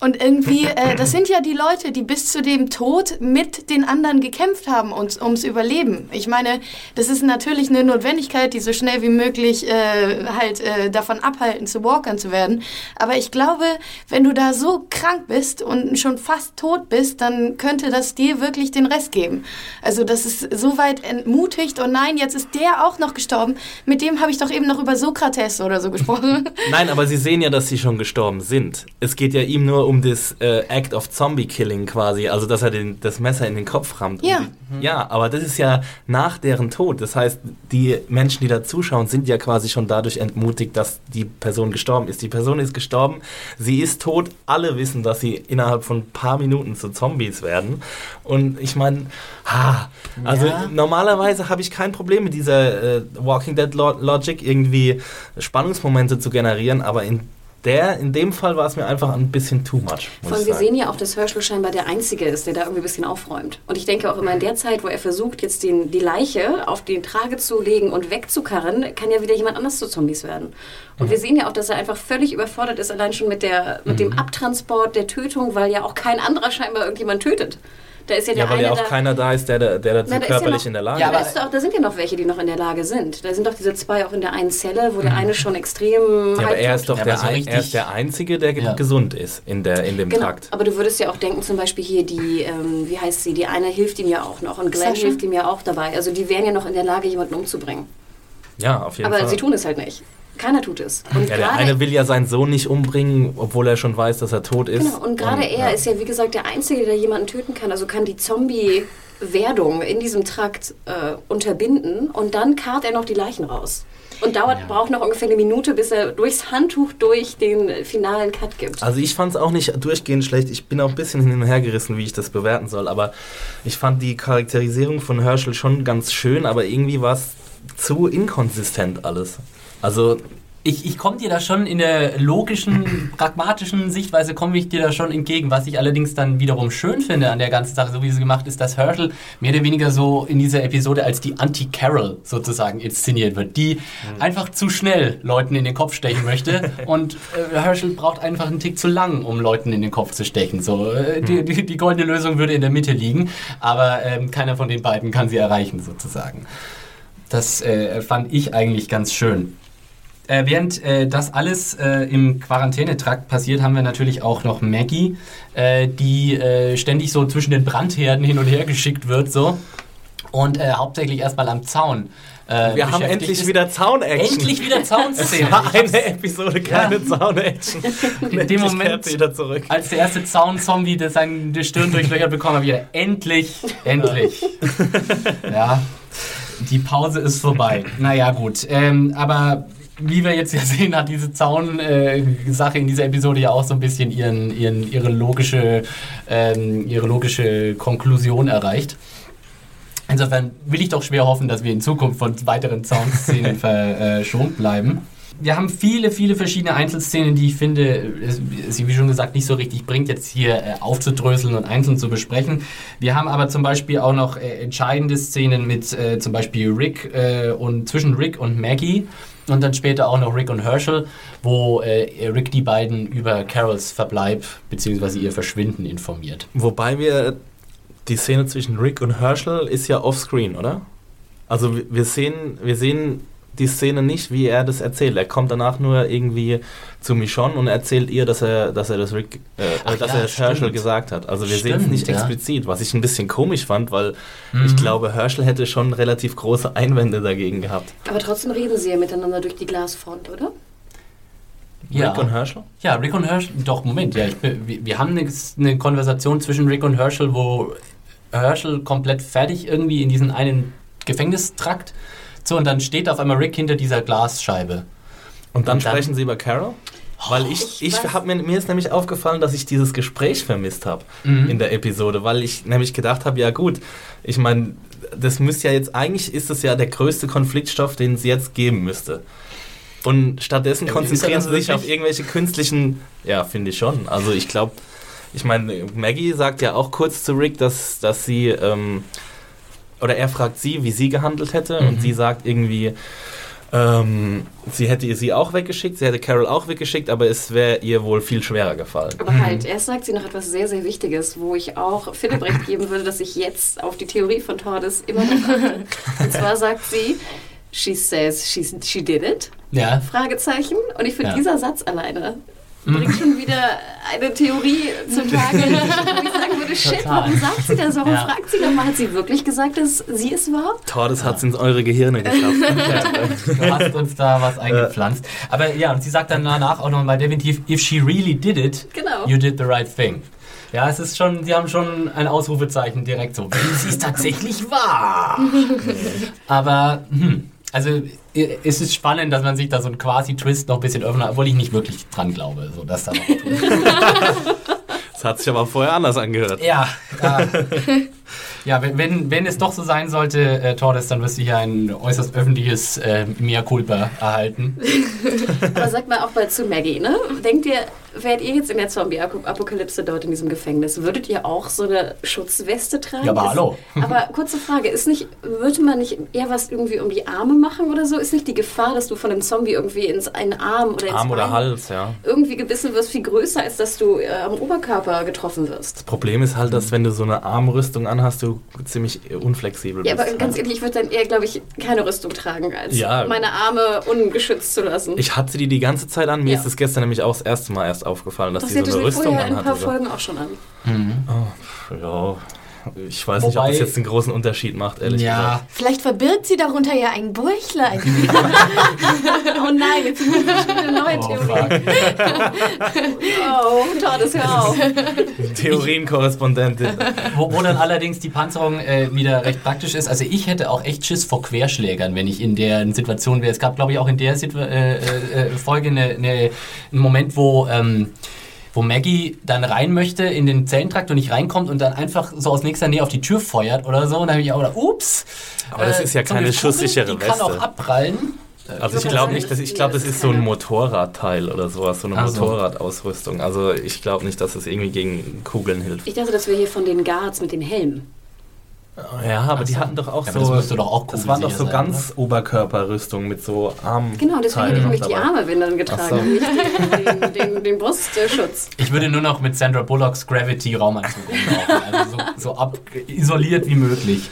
Und irgendwie, äh, das sind ja die Leute, die bis zu dem Tod mit den anderen gekämpft haben ums, ums Überleben. Ich meine, das ist natürlich eine Notwendigkeit, die so schnell wie möglich äh, halt äh, davon abhalten, zu Walkern zu werden. Aber ich glaube, wenn du da so krank bist und schon fast tot bist, dann könnte das dir wirklich den Rest geben. Also das ist so weit entmutigt und nein, jetzt ist der auch noch gestorben. Mit dem habe ich doch eben noch über Sokrates oder so gesprochen. Nein, aber Sie sehen ja, dass sie schon gestorben sind. Es geht ja ihm nur um das äh, Act of Zombie Killing quasi, also dass er den, das Messer in den Kopf rammt. Ja. Mhm. Ja, aber das ist ja nach deren Tod. Das heißt, die Menschen, die da zuschauen, sind ja quasi schon dadurch entmutigt, dass die Person gestorben ist. Die Person ist gestorben, sie ist tot. Alle wissen, dass sie innerhalb von ein paar Minuten zu Zombies werden. Und ich meine, also ja. normalerweise habe ich kein Problem mit dieser äh, Walking Dead Logic irgendwie Spannungsmomente zu generieren, aber in der, in dem Fall war es mir einfach ein bisschen too much. Vor allem, wir sehen ja auch, dass Herschel scheinbar der Einzige ist, der da irgendwie ein bisschen aufräumt. Und ich denke auch immer in der Zeit, wo er versucht, jetzt den, die Leiche auf den Trage zu legen und wegzukarren, kann ja wieder jemand anders zu Zombies werden. Und mhm. wir sehen ja auch, dass er einfach völlig überfordert ist, allein schon mit, der, mit mhm. dem Abtransport, der Tötung, weil ja auch kein anderer scheinbar irgendjemand tötet. Da ist ja, der ja weil ja auch da, keiner da ist, der, der dazu na, da körperlich ja noch, in der Lage ja, aber ist. Auch, da sind ja noch welche, die noch in der Lage sind. Da sind doch diese zwei auch in der einen Zelle, wo der mhm. eine schon extrem. Ja, aber er ist doch der, so ein, er ist der Einzige, der ja. gesund ist in, der, in dem genau. Trakt. Aber du würdest ja auch denken, zum Beispiel hier die, ähm, wie heißt sie, die eine hilft ihm ja auch noch und Glenn Sascha? hilft ihm ja auch dabei. Also die wären ja noch in der Lage, jemanden umzubringen. Ja, auf jeden aber Fall. Aber sie tun es halt nicht. Keiner tut es. Und ja, der eine will ja seinen Sohn nicht umbringen, obwohl er schon weiß, dass er tot ist. Genau, und gerade er ja. ist ja, wie gesagt, der Einzige, der jemanden töten kann. Also kann die Zombie-Werdung in diesem Trakt äh, unterbinden und dann karrt er noch die Leichen raus. Und dauert, ja. braucht noch ungefähr eine Minute, bis er durchs Handtuch durch den finalen Cut gibt. Also ich fand es auch nicht durchgehend schlecht. Ich bin auch ein bisschen hin und her gerissen, wie ich das bewerten soll. Aber ich fand die Charakterisierung von Herschel schon ganz schön, aber irgendwie war es zu inkonsistent alles. Also ich, ich komme dir da schon in der logischen, pragmatischen Sichtweise komme ich dir da schon entgegen. Was ich allerdings dann wiederum schön finde an der ganzen Sache, so wie sie gemacht ist, dass Herschel mehr oder weniger so in dieser Episode als die Anti-Carol sozusagen inszeniert wird, die mhm. einfach zu schnell Leuten in den Kopf stechen möchte und äh, Herschel braucht einfach einen Tick zu lang, um Leuten in den Kopf zu stechen. So, äh, die, mhm. die, die, goldene Lösung würde in der Mitte liegen, aber äh, keiner von den beiden kann sie erreichen sozusagen. Das äh, fand ich eigentlich ganz schön. Äh, während äh, das alles äh, im Quarantänetrakt passiert, haben wir natürlich auch noch Maggie, äh, die äh, ständig so zwischen den Brandherden hin und her geschickt wird, so. Und äh, hauptsächlich erstmal am Zaun. wir haben endlich wieder Zaun-Action. Endlich wieder [LAUGHS] Zaun-Szene. eine Episode, keine ja. Zaun-Action. [LAUGHS] In dem Moment, als der erste Zaun-Zombie seine Stirn durchlöchert bekommen hat, wieder endlich, endlich. ja, die Pause ist vorbei. Naja, gut. Ähm, aber wie wir jetzt ja [LAUGHS] sehen, hat diese Zaun-Sache in dieser Episode ja auch so ein bisschen ihren, ihren, ihre, logische, ähm, ihre logische Konklusion erreicht. Insofern will ich doch schwer hoffen, dass wir in Zukunft von weiteren Zaunszenen [LAUGHS] verschont bleiben. Wir haben viele, viele verschiedene Einzelszenen, die ich finde, sie wie schon gesagt nicht so richtig bringt, jetzt hier äh, aufzudröseln und einzeln zu besprechen. Wir haben aber zum Beispiel auch noch äh, entscheidende Szenen mit äh, zum Beispiel Rick äh, und zwischen Rick und Maggie und dann später auch noch Rick und Herschel, wo äh, Rick die beiden über Carols Verbleib bzw. ihr Verschwinden informiert. Wobei wir die Szene zwischen Rick und Herschel ist ja offscreen, oder? Also wir- sehen, wir sehen die Szene nicht, wie er das erzählt. Er kommt danach nur irgendwie zu Michonne und erzählt ihr, dass er, dass er das Rick, äh, Ach dass ja, er das Herschel gesagt hat. Also wir sehen es nicht ja. explizit, was ich ein bisschen komisch fand, weil Mhm. ich glaube, Herschel hätte schon relativ große Einwände dagegen gehabt. Aber trotzdem reden sie ja miteinander durch die Glasfront, oder? Rick und Herschel? Ja, Rick und Herschel, doch, Moment, ja, ich, bin- wir, wir haben eine, eine Konversation zwischen Rick und Herschel, wo Herschel komplett fertig irgendwie in diesen einen Gefängnistrakt. So, und dann steht auf einmal Rick hinter dieser Glasscheibe. Und dann Und dann- sprechen sie über Carol? Weil ich, Ich ich weiß- hab mir, mir ist nämlich aufgefallen, dass ich dieses Gespräch vermisst habe Mhm. in der Episode, weil ich nämlich gedacht habe, ja gut, ich meine, das müsste ja jetzt, eigentlich ist es ja der größte Konfliktstoff, den es jetzt geben müsste. Und stattdessen Ja, er konzentrieren das sie sich auf irgendwelche künstlichen, ja, finde ich schon. Also ich glaube, ich meine, Maggie sagt ja auch kurz zu Rick, dass, dass sie, ähm, oder er fragt sie, wie sie gehandelt hätte Mhm. und sie sagt irgendwie, ähm, sie hätte sie auch weggeschickt, sie hätte Carol auch weggeschickt, aber es wäre ihr wohl viel schwerer gefallen. Aber halt, erst sagt sie noch etwas sehr, sehr Wichtiges, wo ich auch Philipp recht [LAUGHS] geben würde, dass ich jetzt auf die Theorie von Tordes immer noch achte. Und zwar sagt sie, she says she's, she did it, Ja, Fragezeichen. Und ich finde, Ja. dieser Satz alleine bringt schon wieder eine Theorie zutage, [LAUGHS] wo ich sagen würde, shit, Total. warum sagt sie das? Warum Ja. fragt sie nochmal? Hat sie wirklich gesagt, dass sie es war? Tordes hat es in eure Gehirne geschafft. [LAUGHS] du hast uns da was eingepflanzt. Aber ja, und sie sagt dann danach auch nochmal definitiv, if she really did it, Genau. you did the right thing. Ja, es ist schon, sie haben schon ein Ausrufezeichen direkt so, wenn sie es tatsächlich war. [LAUGHS] Aber, hm, also es ist spannend, dass man sich da so einen quasi-Twist noch ein bisschen öffnet, obwohl ich nicht wirklich dran glaube, so dass da noch [LAUGHS] Das hat sich aber vorher anders angehört. Ja, ja. ja wenn, wenn, wenn es doch so sein sollte, äh, Tordes, dann wirst du hier ein äußerst öffentliches äh, Mea Culpa erhalten. Aber sag mal auch mal zu Maggie, ne? Denkt ihr, wärt ihr jetzt in der Zombie-Apokalypse dort in diesem Gefängnis, würdet ihr auch so eine Schutzweste tragen? Ja, aber Ist- hallo. Aber kurze Frage, ist nicht, würde man nicht eher was irgendwie um die Arme machen oder so? Ist nicht die Gefahr, dass du von einem Zombie irgendwie ins einen Arm oder ins Arm oder Bein Hals, ja. irgendwie gebissen wirst, viel größer, als dass du äh, am Oberkörper getroffen wirst? Das Problem ist halt, dass wenn du so eine Armrüstung anhast, du ziemlich unflexibel Ja, bist. aber ganz ehrlich, ich würde dann eher, glaube ich, keine Rüstung tragen, als Ja. meine Arme ungeschützt zu lassen. Ich hatte die die ganze Zeit an. Mir Ja. ist es gestern nämlich auch das erste Mal erst aufgefallen, dass Doch, die sie hatte so eine sie Rüstung vorher in ein paar anhatte. So. Folgen auch schon an. Ja, ich weiß nicht, ob Wobei- das jetzt einen großen Unterschied macht, ehrlich Ja, gesagt. Vielleicht verbirgt sie darunter ja ein Bäuchlein. [LAUGHS] Oh nein, jetzt muss ich eine neue oh, Theorie. fuck. Oh, Tordes, hör auf. Theorienkorrespondentin. Wo, wo dann allerdings die Panzerung äh, wieder recht praktisch ist. Also ich hätte auch echt Schiss vor Querschlägern, wenn ich in der Situation wäre. Es gab, glaube ich, auch in der Situ äh, äh, Folge eine, eine, einen Moment, wo, ähm, wo Maggie dann rein möchte in den Zellentrakt und nicht reinkommt und dann einfach so aus nächster Nähe auf die Tür feuert oder so. Und dann habe ich auch gedacht, ups. Aber das ist ja so eine keine Kugel, schusssichere Die kann Weste. auch abprallen. Also ich wollte glaube nicht, dass ich glaube, das das ist so ein Motorradteil oder sowas, so eine Ach so. Motorradausrüstung. Also ich glaube nicht, dass es irgendwie gegen Kugeln hilft. Ich dachte, das wäre hier von den Guards mit den Helmen. Ja, aber die so. hatten doch auch Ja, so. das doch auch Das waren doch so sein, ganz Oberkörperrüstung mit so Armen. Genau, deswegen hätte ich nämlich die Arme Bindern getragen, Ach so. und nicht den, den, den, den Brustschutz. Ich würde nur noch mit Sandra Bullocks Gravity Raumanzug rumlaufen. Also so, so ab, isoliert wie möglich.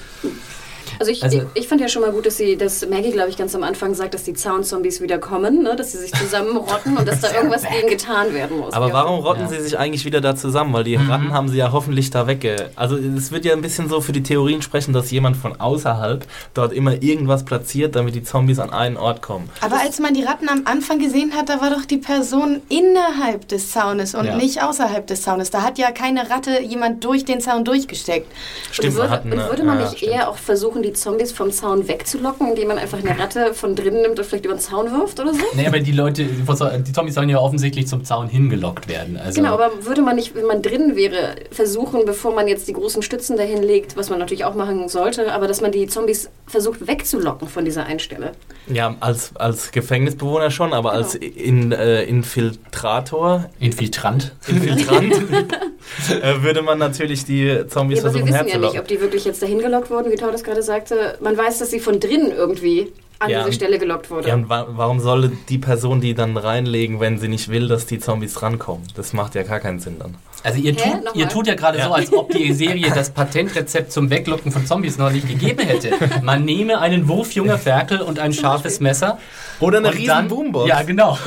Also ich, Also- ich, ich fand ja schon mal gut, dass sie, dass Maggie, glaube ich, ganz am Anfang sagt, dass die Zaunzombies wieder kommen, ne? dass sie sich zusammenrotten und dass da [LAUGHS] irgendwas gegen getan werden muss. Aber warum rotten Ja. sie sich eigentlich wieder da zusammen? Weil die Ratten haben sie ja hoffentlich da wegge... Also es wird ja ein bisschen so für die Theorien sprechen, dass jemand von außerhalb dort immer irgendwas platziert, damit die Zombies an einen Ort kommen. Aber als man die Ratten am Anfang gesehen hat, da war doch die Person innerhalb des Zaunes und Ja. nicht außerhalb des Zaunes. Da hat ja keine Ratte jemand durch den Zaun durchgesteckt. Stimmt, und würde, wir hatten... und würde man ja, nicht stimmt. eher auch versuchen, die Zombies vom Zaun wegzulocken, indem man einfach eine Ratte von drinnen nimmt und vielleicht über den Zaun wirft oder so? Nee, aber die Leute, die Zombies sollen ja offensichtlich zum Zaun hingelockt werden. Also, Genau, aber würde man nicht, wenn man drin wäre, versuchen, bevor man jetzt die großen Stützen dahin legt, was man natürlich auch machen sollte, aber dass man die Zombies versucht wegzulocken von dieser Einstelle. Ja, als, als Gefängnisbewohner schon, aber als in, äh, Infiltrator, Infiltrant. Infiltrant, [LAUGHS] [LAUGHS] äh, würde man natürlich die Zombies Ja, aber wir versuchen wissen ja nicht, herzulocken. ob die wirklich jetzt dahin gelockt wurden, wie Tau das gerade sagte. Man weiß, dass sie von drinnen irgendwie an Ja, diese Stelle gelockt wurde. Ja, und wa warum soll die Person die dann reinlegen, wenn sie nicht will, dass die Zombies rankommen? Das macht ja gar keinen Sinn dann. Also ihr Hä? tut, Nochmal? ihr tut ja gerade so, als ob die Serie das Patentrezept zum Weglocken von Zombies noch nicht gegeben hätte. Man nehme einen Wurf junger Ferkel und ein scharfes Messer. Oder eine riesen dann, Boombox. Ja, genau.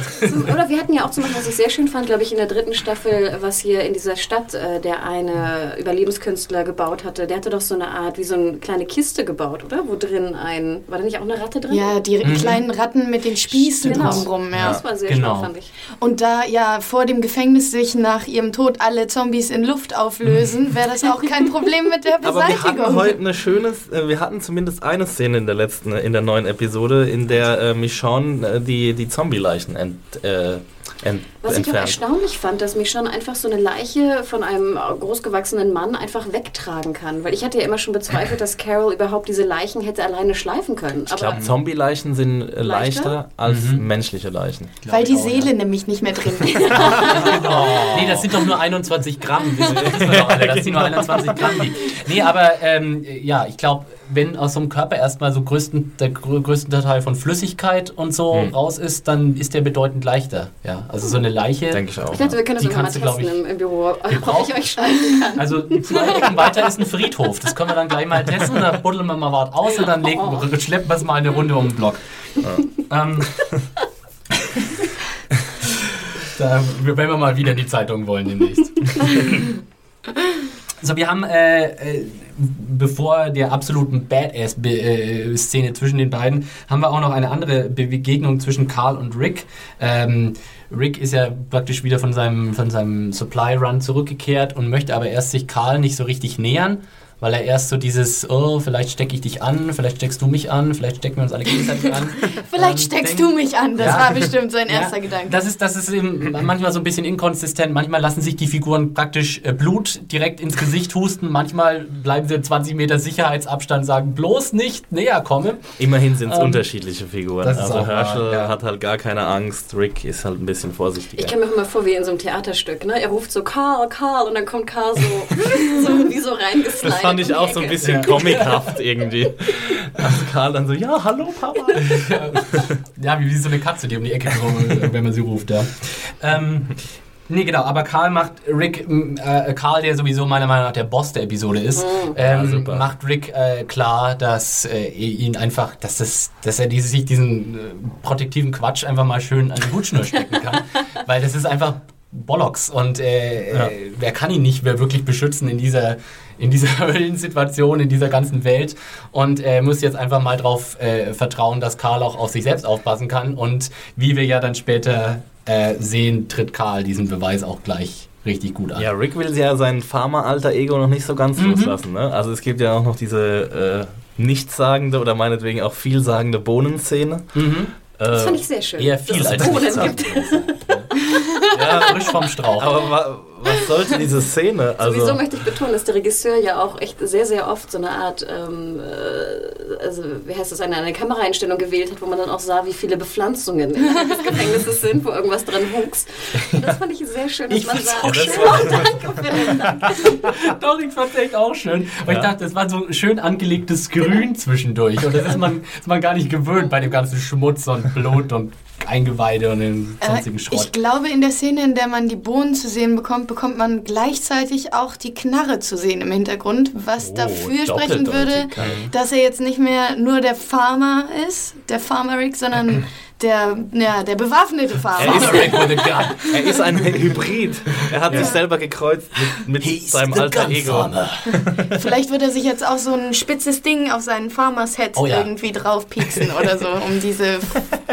Oder wir hatten ja auch zum Beispiel, was ich sehr schön fand, glaube ich, in der dritten Staffel, was hier in dieser Stadt äh, der eine Überlebenskünstler gebaut hatte. Der hatte doch so eine Art, wie so eine kleine Kiste gebaut, oder? Wo drin ein, war da nicht auch eine Ratte drin? Ja, die kleinen Ratten mit den Spießen Genau. drumrum, ja. Das war sehr Genau. schlau, fand ich. Und da ja vor dem Gefängnis sich nach ihrem Tod alle Zombies in Luft auflösen, wäre das auch kein Problem mit der [LAUGHS] Aber wir hatten Beseitigung. heute eine schöne, äh, wir hatten zumindest eine Szene in der letzten, in der neuen Episode, in der äh, Michonne äh, die, die Zombie-Leichen ent, äh, ent, Was ich auch entfernt. erstaunlich fand, dass mich schon einfach so eine Leiche von einem großgewachsenen Mann einfach wegtragen kann. Weil ich hatte ja immer schon bezweifelt, dass Carol überhaupt diese Leichen hätte alleine schleifen können. Ich Aber glaube, Zombie-Leichen sind äh, leichter, Leichter? als menschliche Leichen. Weil die Seele nämlich nicht mehr drin ist. [LAUGHS] Nee, das sind doch nur 21 Gramm. Das wissen wir doch alle, dass die nur 21 Gramm. Nee, aber ähm, ja, ich glaube, wenn aus so einem Körper erstmal so größten, der grö- größte Teil von Flüssigkeit und so Hm. raus ist, dann ist der bedeutend leichter. Ja, also so eine Leiche. Denke ich auch. ich dachte, wir können das immer mal testen ich- im, im Büro, [LAUGHS] ob ich euch schalten kann. [LAUGHS] Also zwei Ecken weiter ist ein Friedhof. Das können wir dann gleich mal testen. Da buddeln wir mal was aus und dann legen, schleppen wir es mal eine Runde um den Block. Ähm, [LAUGHS] da werden wir mal wieder die Zeitung wollen demnächst. So, wir haben, äh, äh, bevor der absoluten Badass-Szene zwischen den beiden, haben wir auch noch eine andere Be- Begegnung zwischen Carl und Rick. Ähm, Rick ist ja praktisch wieder von seinem, von seinem Supply-Run zurückgekehrt und möchte aber erst sich Carl nicht so richtig nähern, weil er erst so dieses, oh, vielleicht stecke ich dich an, vielleicht steckst du mich an, vielleicht stecken wir uns alle gegenseitig an. [LAUGHS] Vielleicht Ähm, steckst denk- du mich an, das Ja. war bestimmt sein [LAUGHS] Ja, erster Gedanke. Das ist, das ist eben manchmal so ein bisschen inkonsistent. Manchmal lassen sich die Figuren praktisch äh, Blut direkt ins Gesicht husten. Manchmal bleiben sie 20 Meter Sicherheitsabstand, sagen bloß nicht näher kommen. Immerhin sind es Ähm, unterschiedliche Figuren. das ist Also Herschel ja. hat halt gar keine Angst, Rick ist halt ein bisschen vorsichtiger. Ich komme mir immer vor wie in so einem Theaterstück. Ne? Er ruft so Karl, Karl und dann kommt Karl so, [LAUGHS] so wie so reingeslidet. Das fand ich auch so ein bisschen comichaft [LAUGHS] irgendwie. Als Karl dann so, ja, hallo Papa. Ja, wie, wie so eine Katze, die um die Ecke kommt, wenn man sie ruft. Ja. Ähm, nee, genau, aber Karl macht Rick, äh, Karl, der sowieso meiner Meinung nach der Boss der Episode ist, Ja, ähm, super. macht Rick äh, klar, dass äh, ihn einfach, dass, das, dass er diese, sich diesen äh, protektiven Quatsch einfach mal schön an die Hutschnur stecken kann. [LAUGHS] Weil das ist einfach Bollocks und äh, Ja. äh, wer kann ihn nicht mehr wirklich beschützen in dieser, in dieser [LAUGHS] Höllensituation, in dieser ganzen Welt und er muss jetzt einfach mal darauf äh, vertrauen, dass Karl auch auf sich selbst aufpassen kann und wie wir ja dann später äh, sehen, tritt Karl diesen Beweis auch gleich richtig gut an. Ja, Rick will ja sein Pharma-Alter-Ego noch nicht so ganz Mhm. loslassen. Ne? Also es gibt ja auch noch diese äh, nichtssagende oder meinetwegen auch vielsagende Bohnenszene. Mhm. Das Äh, fand ich sehr schön. Eher viel als Bohnen gibt. [LAUGHS] Ja, frisch vom Strauch. aber was sollte diese Szene? Also, Sowieso möchte ich betonen, dass der Regisseur ja auch echt sehr, sehr oft so eine Art, ähm, äh, also wie heißt das, eine, eine Kameraeinstellung gewählt hat, wo man dann auch sah, wie viele Bepflanzungen innerhalb des [LAUGHS] Gefängnisses sind, wo irgendwas dran wuchs. Und das fand ich sehr schön, dass Ich man sah. auch [LAUGHS] schön. Oh, danke, Philipp, danke. [LAUGHS] Doch, ich fand echt auch schön. Weil ich Ja. dachte, das war so schön angelegtes Grün zwischendurch. Und das ist man, ist man gar nicht gewöhnt bei dem ganzen Schmutz und Blut und Eingeweide und sonstigen Äh, Schrott. ich glaube, in der Szene, in der man die Bohnen zu sehen bekommt, bekommt man gleichzeitig auch die Knarre zu sehen im Hintergrund, was Oh, dafür sprechen würde, dass er jetzt nicht mehr nur der Farmer ist, der Farmer Rick, sondern [LAUGHS] der, ja, der bewaffnete Er Farmer. ist- Rick with a gun. er ist ein Hybrid. Er hat sich selber gekreuzt mit, mit seinem alter Ego. Vielleicht wird er sich jetzt auch so ein spitzes Ding auf seinen Farmers-Head Oh ja. irgendwie draufpieksen oder so, um diese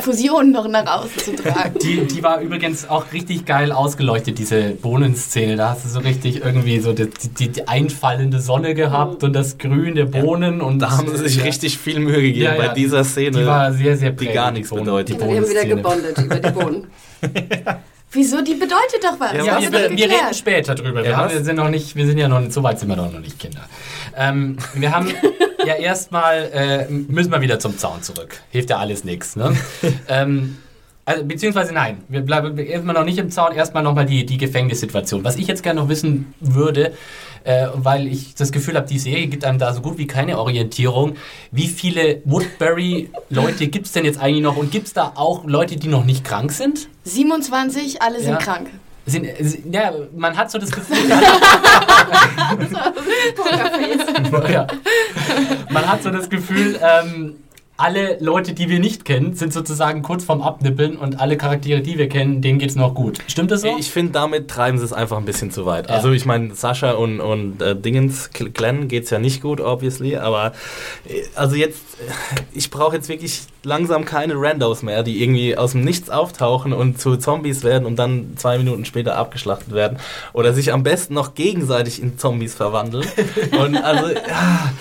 Fusion noch nach außen zu tragen. Die, die war übrigens auch richtig geil ausgeleuchtet, diese Bohnenszene. Da hast du so richtig irgendwie so die, die, die einfallende Sonne gehabt und das Grün der Bohnen. und Da haben sie sich ja, richtig viel Mühe gegeben Ja, ja. bei dieser Szene. Die war sehr, sehr die prägend, gar nichts bedeutet. Die Wir haben wieder gebondet über die Bohnen. [LAUGHS] Wieso? Die bedeutet doch was. Ja, wir, wir, reden später drüber. Wir, Ja, haben, wir sind noch nicht, wir sind ja noch nicht, so weit sind wir doch noch nicht Kinder. Ähm, wir haben, [LAUGHS] ja erstmal äh, müssen wir wieder zum Zaun zurück. Hilft ja alles nichts. Ne? [LAUGHS] ähm, also, beziehungsweise nein, wir bleiben erstmal noch nicht im Zaun, erstmal nochmal die, die Gefängnissituation. Was ich jetzt gerne noch wissen würde, äh, weil ich das Gefühl habe, die Serie gibt einem da so gut wie keine Orientierung. Wie viele Woodbury-Leute gibt es denn jetzt eigentlich noch und gibt es da auch Leute, die noch nicht krank sind? 27, alle sind Ja. krank. sind? sind- Ja, man hat so das Gefühl. [LAUGHS] [LAUGHS] ja. Man hat so das Gefühl, ähm, alle Leute, die wir nicht kennen, sind sozusagen kurz vorm Abnippeln und alle Charaktere, die wir kennen, denen geht's noch gut. Stimmt das so? Ich finde, damit treiben sie es einfach ein bisschen zu weit. Ja. Also ich meine, Sascha und, und äh, Dingens, Glenn geht's ja nicht gut, obviously, aber äh, also jetzt, äh, ich brauche jetzt wirklich langsam keine Randos mehr, die irgendwie aus dem Nichts auftauchen und zu Zombies werden und dann zwei Minuten später abgeschlachtet werden. Oder sich am besten noch gegenseitig in Zombies verwandeln. [LAUGHS] und also, ja,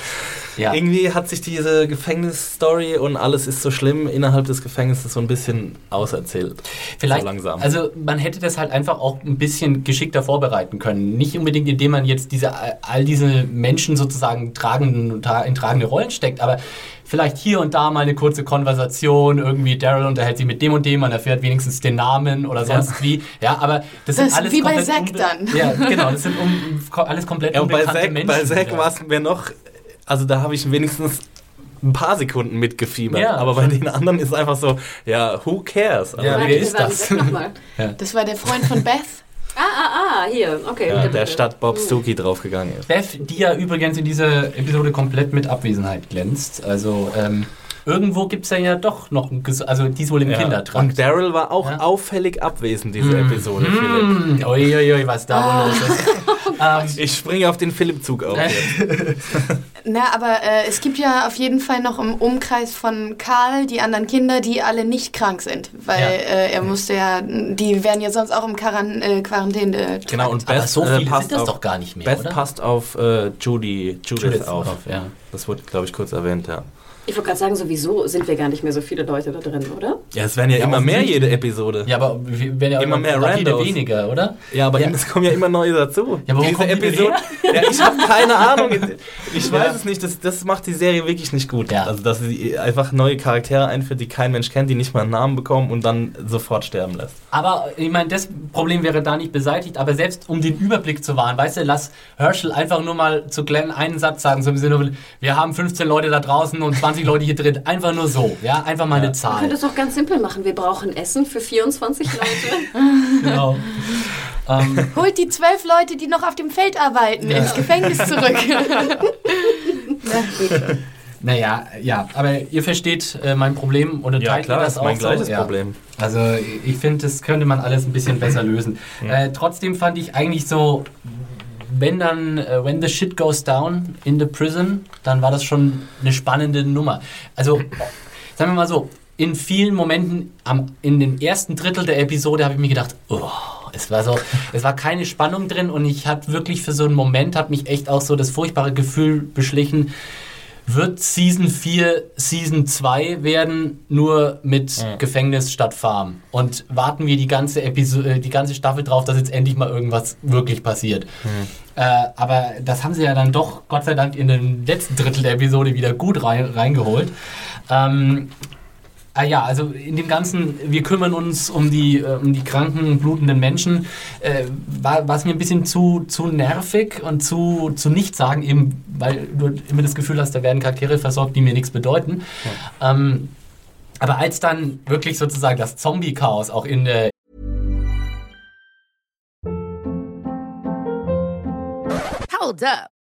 ja. irgendwie hat sich diese Gefängnisstory und alles ist so schlimm innerhalb des Gefängnisses so ein bisschen auserzählt. Vielleicht, so langsam. also man hätte das halt einfach auch ein bisschen geschickter vorbereiten können. Nicht unbedingt, indem man jetzt diese, all diese Menschen sozusagen tragen, tra- in tragende Rollen steckt, aber vielleicht hier und da mal eine kurze Konversation, irgendwie Daryl unterhält sich mit dem und dem, man erfährt wenigstens den Namen oder sonst wie. Ja, aber das, Das sind ist alles wie bei Zack dann. Ja, genau, das sind um, alles komplett Ja, und bei unbekannte Zack, Menschen. bei Zack ja. war es mir noch, also da habe ich wenigstens ein paar Sekunden mitgefiebert. Ja, aber bei den anderen ist es einfach so, ja, who cares? Also, Ja, wer ist das? mal. [LAUGHS] Das war der Freund von Beth. Ah, ah, ah, hier. Okay. ja, der statt Bob Stuckey draufgegangen ist. Beth, die ja übrigens in dieser Episode komplett mit Abwesenheit glänzt. Also ähm, irgendwo gibt es ja, doch noch, ein also die ist wohl im Ja. Kindertrakt. Und Daryl war auch Ja. auffällig abwesend, diese Episode, Philipp. Hm, Uiuiui, was da wohl los ist. [LAUGHS] ähm, Ich springe auf den Philipp-Zug auf. jetzt. [LAUGHS] Na, aber äh, es gibt ja auf jeden Fall noch im Umkreis von Karl die anderen Kinder, die alle nicht krank sind. Weil Ja. äh, er musste ja, die wären ja sonst auch im Quaran äh, Quarantäne. Genau, und aber Beth, so äh, viele passt sind das auf, doch gar nicht mehr, Beth oder? passt auf äh, Judy, Judith, Judith auf. auf, ja. Das wurde, glaube ich, kurz erwähnt, ja. Ich wollte gerade sagen, sowieso sind wir gar nicht mehr so viele Leute da drin, oder? Ja, es werden ja, Ja, immer mehr jede Episode. Ja, aber wir werden ja Immer mehr rapide Randos. weniger, oder? Ja, aber Ja. es kommen ja immer neue dazu. Ja, aber wo kommen die denn ja, ich habe keine Ahnung. [LAUGHS] Ich Ja. weiß es nicht. Das, das macht die Serie wirklich nicht gut. Ja. Also, dass sie einfach neue Charaktere einführt, die kein Mensch kennt, die nicht mal einen Namen bekommen und dann sofort sterben lässt. Aber ich meine, das Problem wäre da nicht beseitigt, aber selbst um den Überblick zu wahren, weißt du, lass Herschel einfach nur mal zu Glenn einen Satz sagen, so im Sinne, wir haben 15 Leute da draußen und 20 Leute hier drin, einfach nur so, ja, einfach mal eine Man Zahl. könnte es auch ganz simpel machen. Wir brauchen Essen für 24 Leute. [LAUGHS] Genau. ähm, Holt die zwölf Leute, die noch auf dem Feld arbeiten, Ja. ins Gefängnis zurück. [LAUGHS] naja, ja, aber ihr versteht äh, mein Problem und teilt mir das ist auch mein gleiches so. Ja. Problem. Also ich finde, das könnte man alles ein bisschen besser lösen. Äh, trotzdem fand ich eigentlich so, wenn dann, äh, when the shit goes down in the prison, dann war das schon eine spannende Nummer. Also, sagen wir mal so, in vielen Momenten am, in den ersten Drittel der Episode habe ich mir gedacht, oh, es war so, es war keine Spannung drin und ich hatte wirklich für so einen Moment, hat mich echt auch so das furchtbare Gefühl beschlichen, wird Season 4 Season 2 werden, nur mit Gefängnis statt Farm. Und warten wir die ganze Episode, die ganze Staffel drauf, dass jetzt endlich mal irgendwas wirklich passiert. Äh, aber das haben sie ja dann doch, Gott sei Dank, in den letzten Drittel der Episode wieder gut rein, reingeholt. Ähm, Ah ja, also in dem Ganzen, wir kümmern uns um die, äh, um die kranken, blutenden Menschen, äh, war war es mir ein bisschen zu, zu nervig und zu, zu nichtssagend, eben weil du immer das Gefühl hast, da werden Charaktere versorgt, die mir nichts bedeuten. Ähm, aber als dann wirklich sozusagen das Zombie-Chaos auch in der Hold up.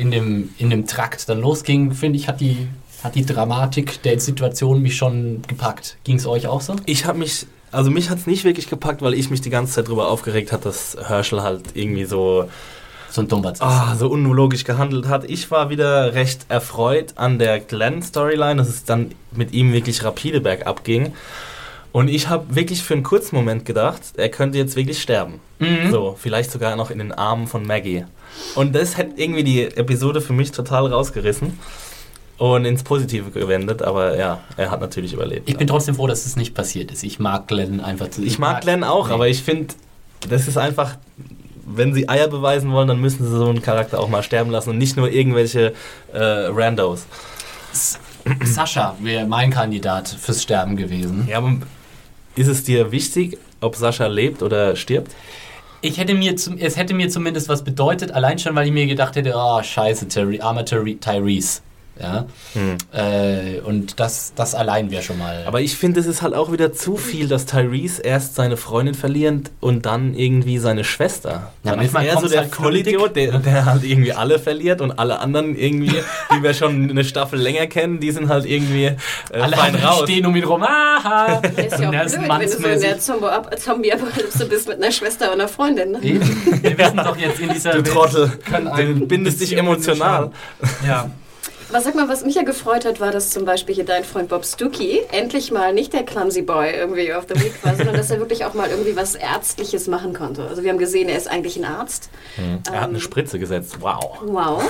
in dem, in dem Trakt dann losging, finde ich, hat die, hat die Dramatik der Situation mich schon gepackt. Ging es euch auch so? Ich habe mich, also mich hat es nicht wirklich gepackt, weil ich mich die ganze Zeit darüber aufgeregt habe, dass Herschel halt irgendwie so so ein Dumbatz ist. ah, so unlogisch gehandelt hat. Ich war wieder recht erfreut an der Glenn-Storyline, dass es dann mit ihm wirklich rapide bergab ging. Und ich habe wirklich für einen kurzen Moment gedacht, er könnte jetzt wirklich sterben. So, vielleicht sogar noch in den Armen von Maggie. Und das hätte irgendwie die Episode für mich total rausgerissen und ins Positive gewendet. Aber ja, er hat natürlich überlebt. Ich bin trotzdem froh, dass es nicht passiert ist. Ich mag Glenn einfach zu. Ich mag Glenn auch, Nee. aber ich finde, das ist einfach, wenn sie Eier beweisen wollen, dann müssen sie so einen Charakter auch mal sterben lassen und nicht nur irgendwelche äh, Randos. Sascha wäre mein Kandidat fürs Sterben gewesen. Ja, aber ist es dir wichtig, ob Sascha lebt oder stirbt? Ich hätte mir zum, es hätte mir zumindest was bedeutet, allein schon, weil ich mir gedacht hätte, oh scheiße, Tyre, armer Tyre, Tyrese. Ja? Äh, und das, das allein wäre schon mal. Aber ich finde, es ist halt auch wieder zu viel, dass Tyrese erst seine Freundin verliert und dann irgendwie seine Schwester. Ja, dann ist er so der halt Vollidiot, der, der halt irgendwie alle verliert und alle anderen irgendwie, die wir schon eine Staffel länger kennen, die sind halt irgendwie äh, alle fein raus. stehen um ihn rum. Aha! Ist ja auch blöd, wenn du so in der Zombie-Apokalypse bist mit einer Schwester und einer Freundin. Ne? Wir wissen doch jetzt in dieser Du Welt Trottel, können du einen bindest dich emotional. Ja. Aber sag mal, was mich ja gefreut hat, war, dass zum Beispiel hier dein Freund Bob Stuckey endlich mal nicht der Clumsy Boy irgendwie auf der Week war, sondern dass er wirklich auch mal irgendwie was Ärztliches machen konnte. Also wir haben gesehen, er ist eigentlich ein Arzt. Er hat eine Spritze gesetzt. Wow. Wow.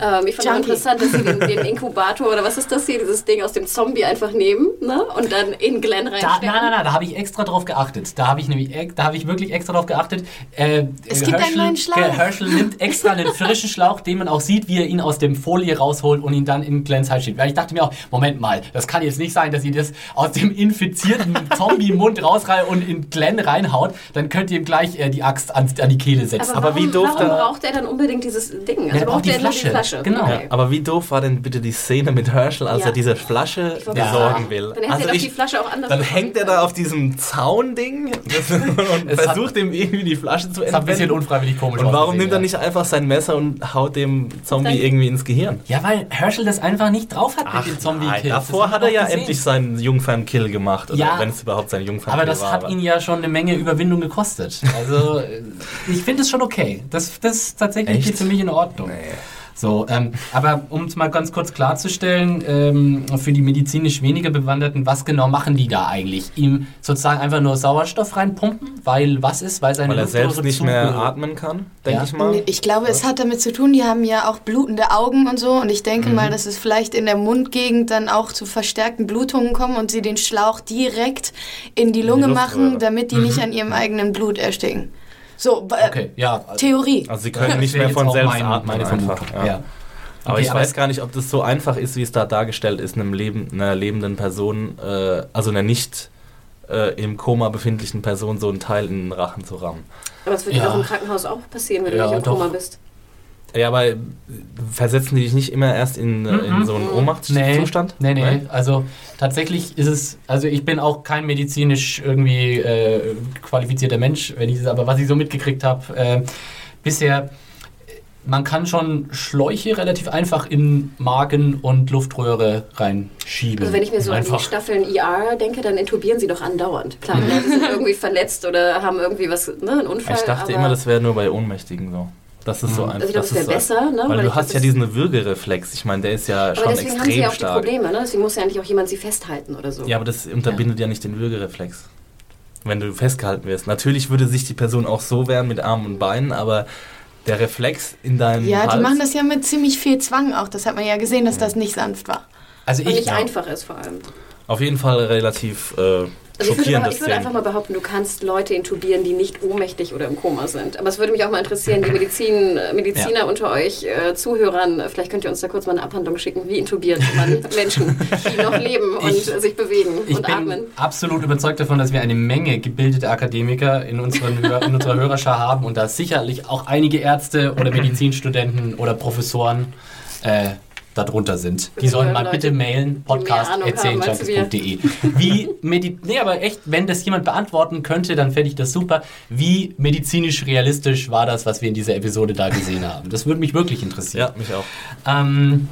ähm, ich fand auch Junkie. interessant, dass sie den, den Inkubator oder was ist das hier, dieses Ding aus dem Zombie einfach nehmen ne? und dann in Glenn Da, reinstecken. nein, nein, nein, da habe ich extra drauf geachtet. Da habe ich nämlich, da habe ich wirklich extra drauf geachtet. Äh, Es gibt einen neuen Schlauch. Herschel nimmt extra einen frischen Schlauch, den man auch sieht, wie er ihn aus dem Folie rausholt und ihn dann in Glens Hals schiebt. Weil ich dachte mir auch, Moment mal, das kann jetzt nicht sein, dass ihr das aus dem infizierten [LAUGHS] Zombie-Mund rausreißt und in Glenn reinhaut. Dann könnt ihr ihm gleich äh, die Axt an, an die Kehle setzen. Aber warum, wie doof warum da- braucht er dann unbedingt dieses Ding? er braucht die er nur Flasche. Genau. Ja, aber wie doof war denn bitte die Szene mit Herschel, als Ja. er diese Flasche besorgen will? Dann Also er doch ich- die Flasche auch anders Dann hängt er da auf diesem Zaunding [LAUGHS] [LAUGHS] und versucht ihm irgendwie die Flasche zu Das hat ein bisschen entwenden. unfreiwillig komisch Und warum nimmt er ja. nicht einfach sein Messer und haut dem Zombie irgendwie ins Gehirn? Ja, weil Herschel das einfach nicht drauf hat mit dem Zombie-Kill. Davor hat er ja gesehen. endlich seinen Jungfern-Kill gemacht. Oder Ja. wenn es überhaupt sein Jungfern-Kill Aber das war. hat ihn ja schon eine Menge Überwindung gekostet. Also [LAUGHS] ich finde es schon okay. Das, das tatsächlich Echt? geht für mich in Ordnung. So, ähm, aber um es mal ganz kurz klarzustellen, ähm, für die medizinisch weniger Bewanderten, was genau machen die da eigentlich? Ihm sozusagen einfach nur Sauerstoff reinpumpen, weil was ist? Weil seine Weil er selbst nicht zu- mehr atmen kann, denke Ja. ich mal. Ich glaube, es hat damit zu tun, die haben ja auch blutende Augen und so. Und ich denke Mhm. mal, dass es vielleicht in der Mundgegend dann auch zu verstärkten Blutungen kommen und sie den Schlauch direkt in die Lunge machen, Luftröhre. damit die nicht an ihrem eigenen Blut ersticken. So, äh. Okay, ja. Theorie. Also sie können nicht mehr von selbst mein- atmen meine einfach. Vermutung. Ja. Aber Okay, ich aber- weiß gar nicht, ob das so einfach ist, wie es da dargestellt ist, einem Leben, einer lebenden Person, äh, also einer nicht äh, im Koma befindlichen Person so einen Teil in den Rachen zu rammen. Aber das würde dir Ja. doch im Krankenhaus auch passieren, wenn Ja, du nicht im doch. Koma bist. Ja, aber versetzen die dich nicht immer erst in, äh, in so einen Nee, Ohnmachtszustand? nee, nee. Also tatsächlich ist es, also ich bin auch kein medizinisch irgendwie äh, qualifizierter Mensch, wenn ich das, aber was ich so mitgekriegt habe, äh, bisher, man kann schon Schläuche relativ einfach in Magen und Luftröhre reinschieben. Also wenn ich mir so an einfach. die Staffeln ER denke, dann intubieren sie doch andauernd. Klar, die Leute sind irgendwie verletzt oder haben irgendwie was, ne, einen Unfall. Ich dachte aber immer, das wäre nur bei Ohnmächtigen so. Das ist so einfach. Also ich glaube, es das wäre besser, ne? Weil, ich du hast ja diesen Würgereflex. Ich meine, der ist ja Aber schon deswegen haben sie extrem ja auch die stark. Probleme, ne? Deswegen muss ja eigentlich auch jemand sie festhalten oder so. Ja, aber das unterbindet ja, nicht den Würgereflex. Wenn du festgehalten wirst. Natürlich würde sich die Person auch so wehren mit Armen und Beinen, aber der Reflex in deinem Ja, Hals, die machen das ja mit ziemlich viel Zwang auch. Das hat man ja gesehen, dass das nicht sanft war. Also Und ich, nicht einfach ist vor allem. auf jeden Fall relativ äh, Also ich würde, schockierende ich würde einfach mal behaupten, du kannst Leute intubieren, die nicht ohnmächtig oder im Koma sind. Aber es würde mich auch mal interessieren, die [LAUGHS] Medizin, äh, Mediziner unter euch äh, Zuhörern, äh, vielleicht könnt ihr uns da kurz mal eine Abhandlung schicken. Wie intubiert man [LAUGHS] Menschen, die noch leben und Ich- äh, sich bewegen ich und bin atmen? absolut überzeugt davon, dass wir eine Menge gebildete Akademiker in, unseren, in unserer Hörerschar haben und da sicherlich auch einige Ärzte oder Medizinstudenten oder Professoren äh, darunter sind. Die sollen mal Leute, bitte mailen, podcast.de. Wie Medi nee, aber echt, wenn das jemand beantworten könnte, dann fände ich das super. Wie medizinisch realistisch war das, was wir in dieser Episode da gesehen haben? Das würde mich wirklich interessieren. Ja, mich auch. Ähm,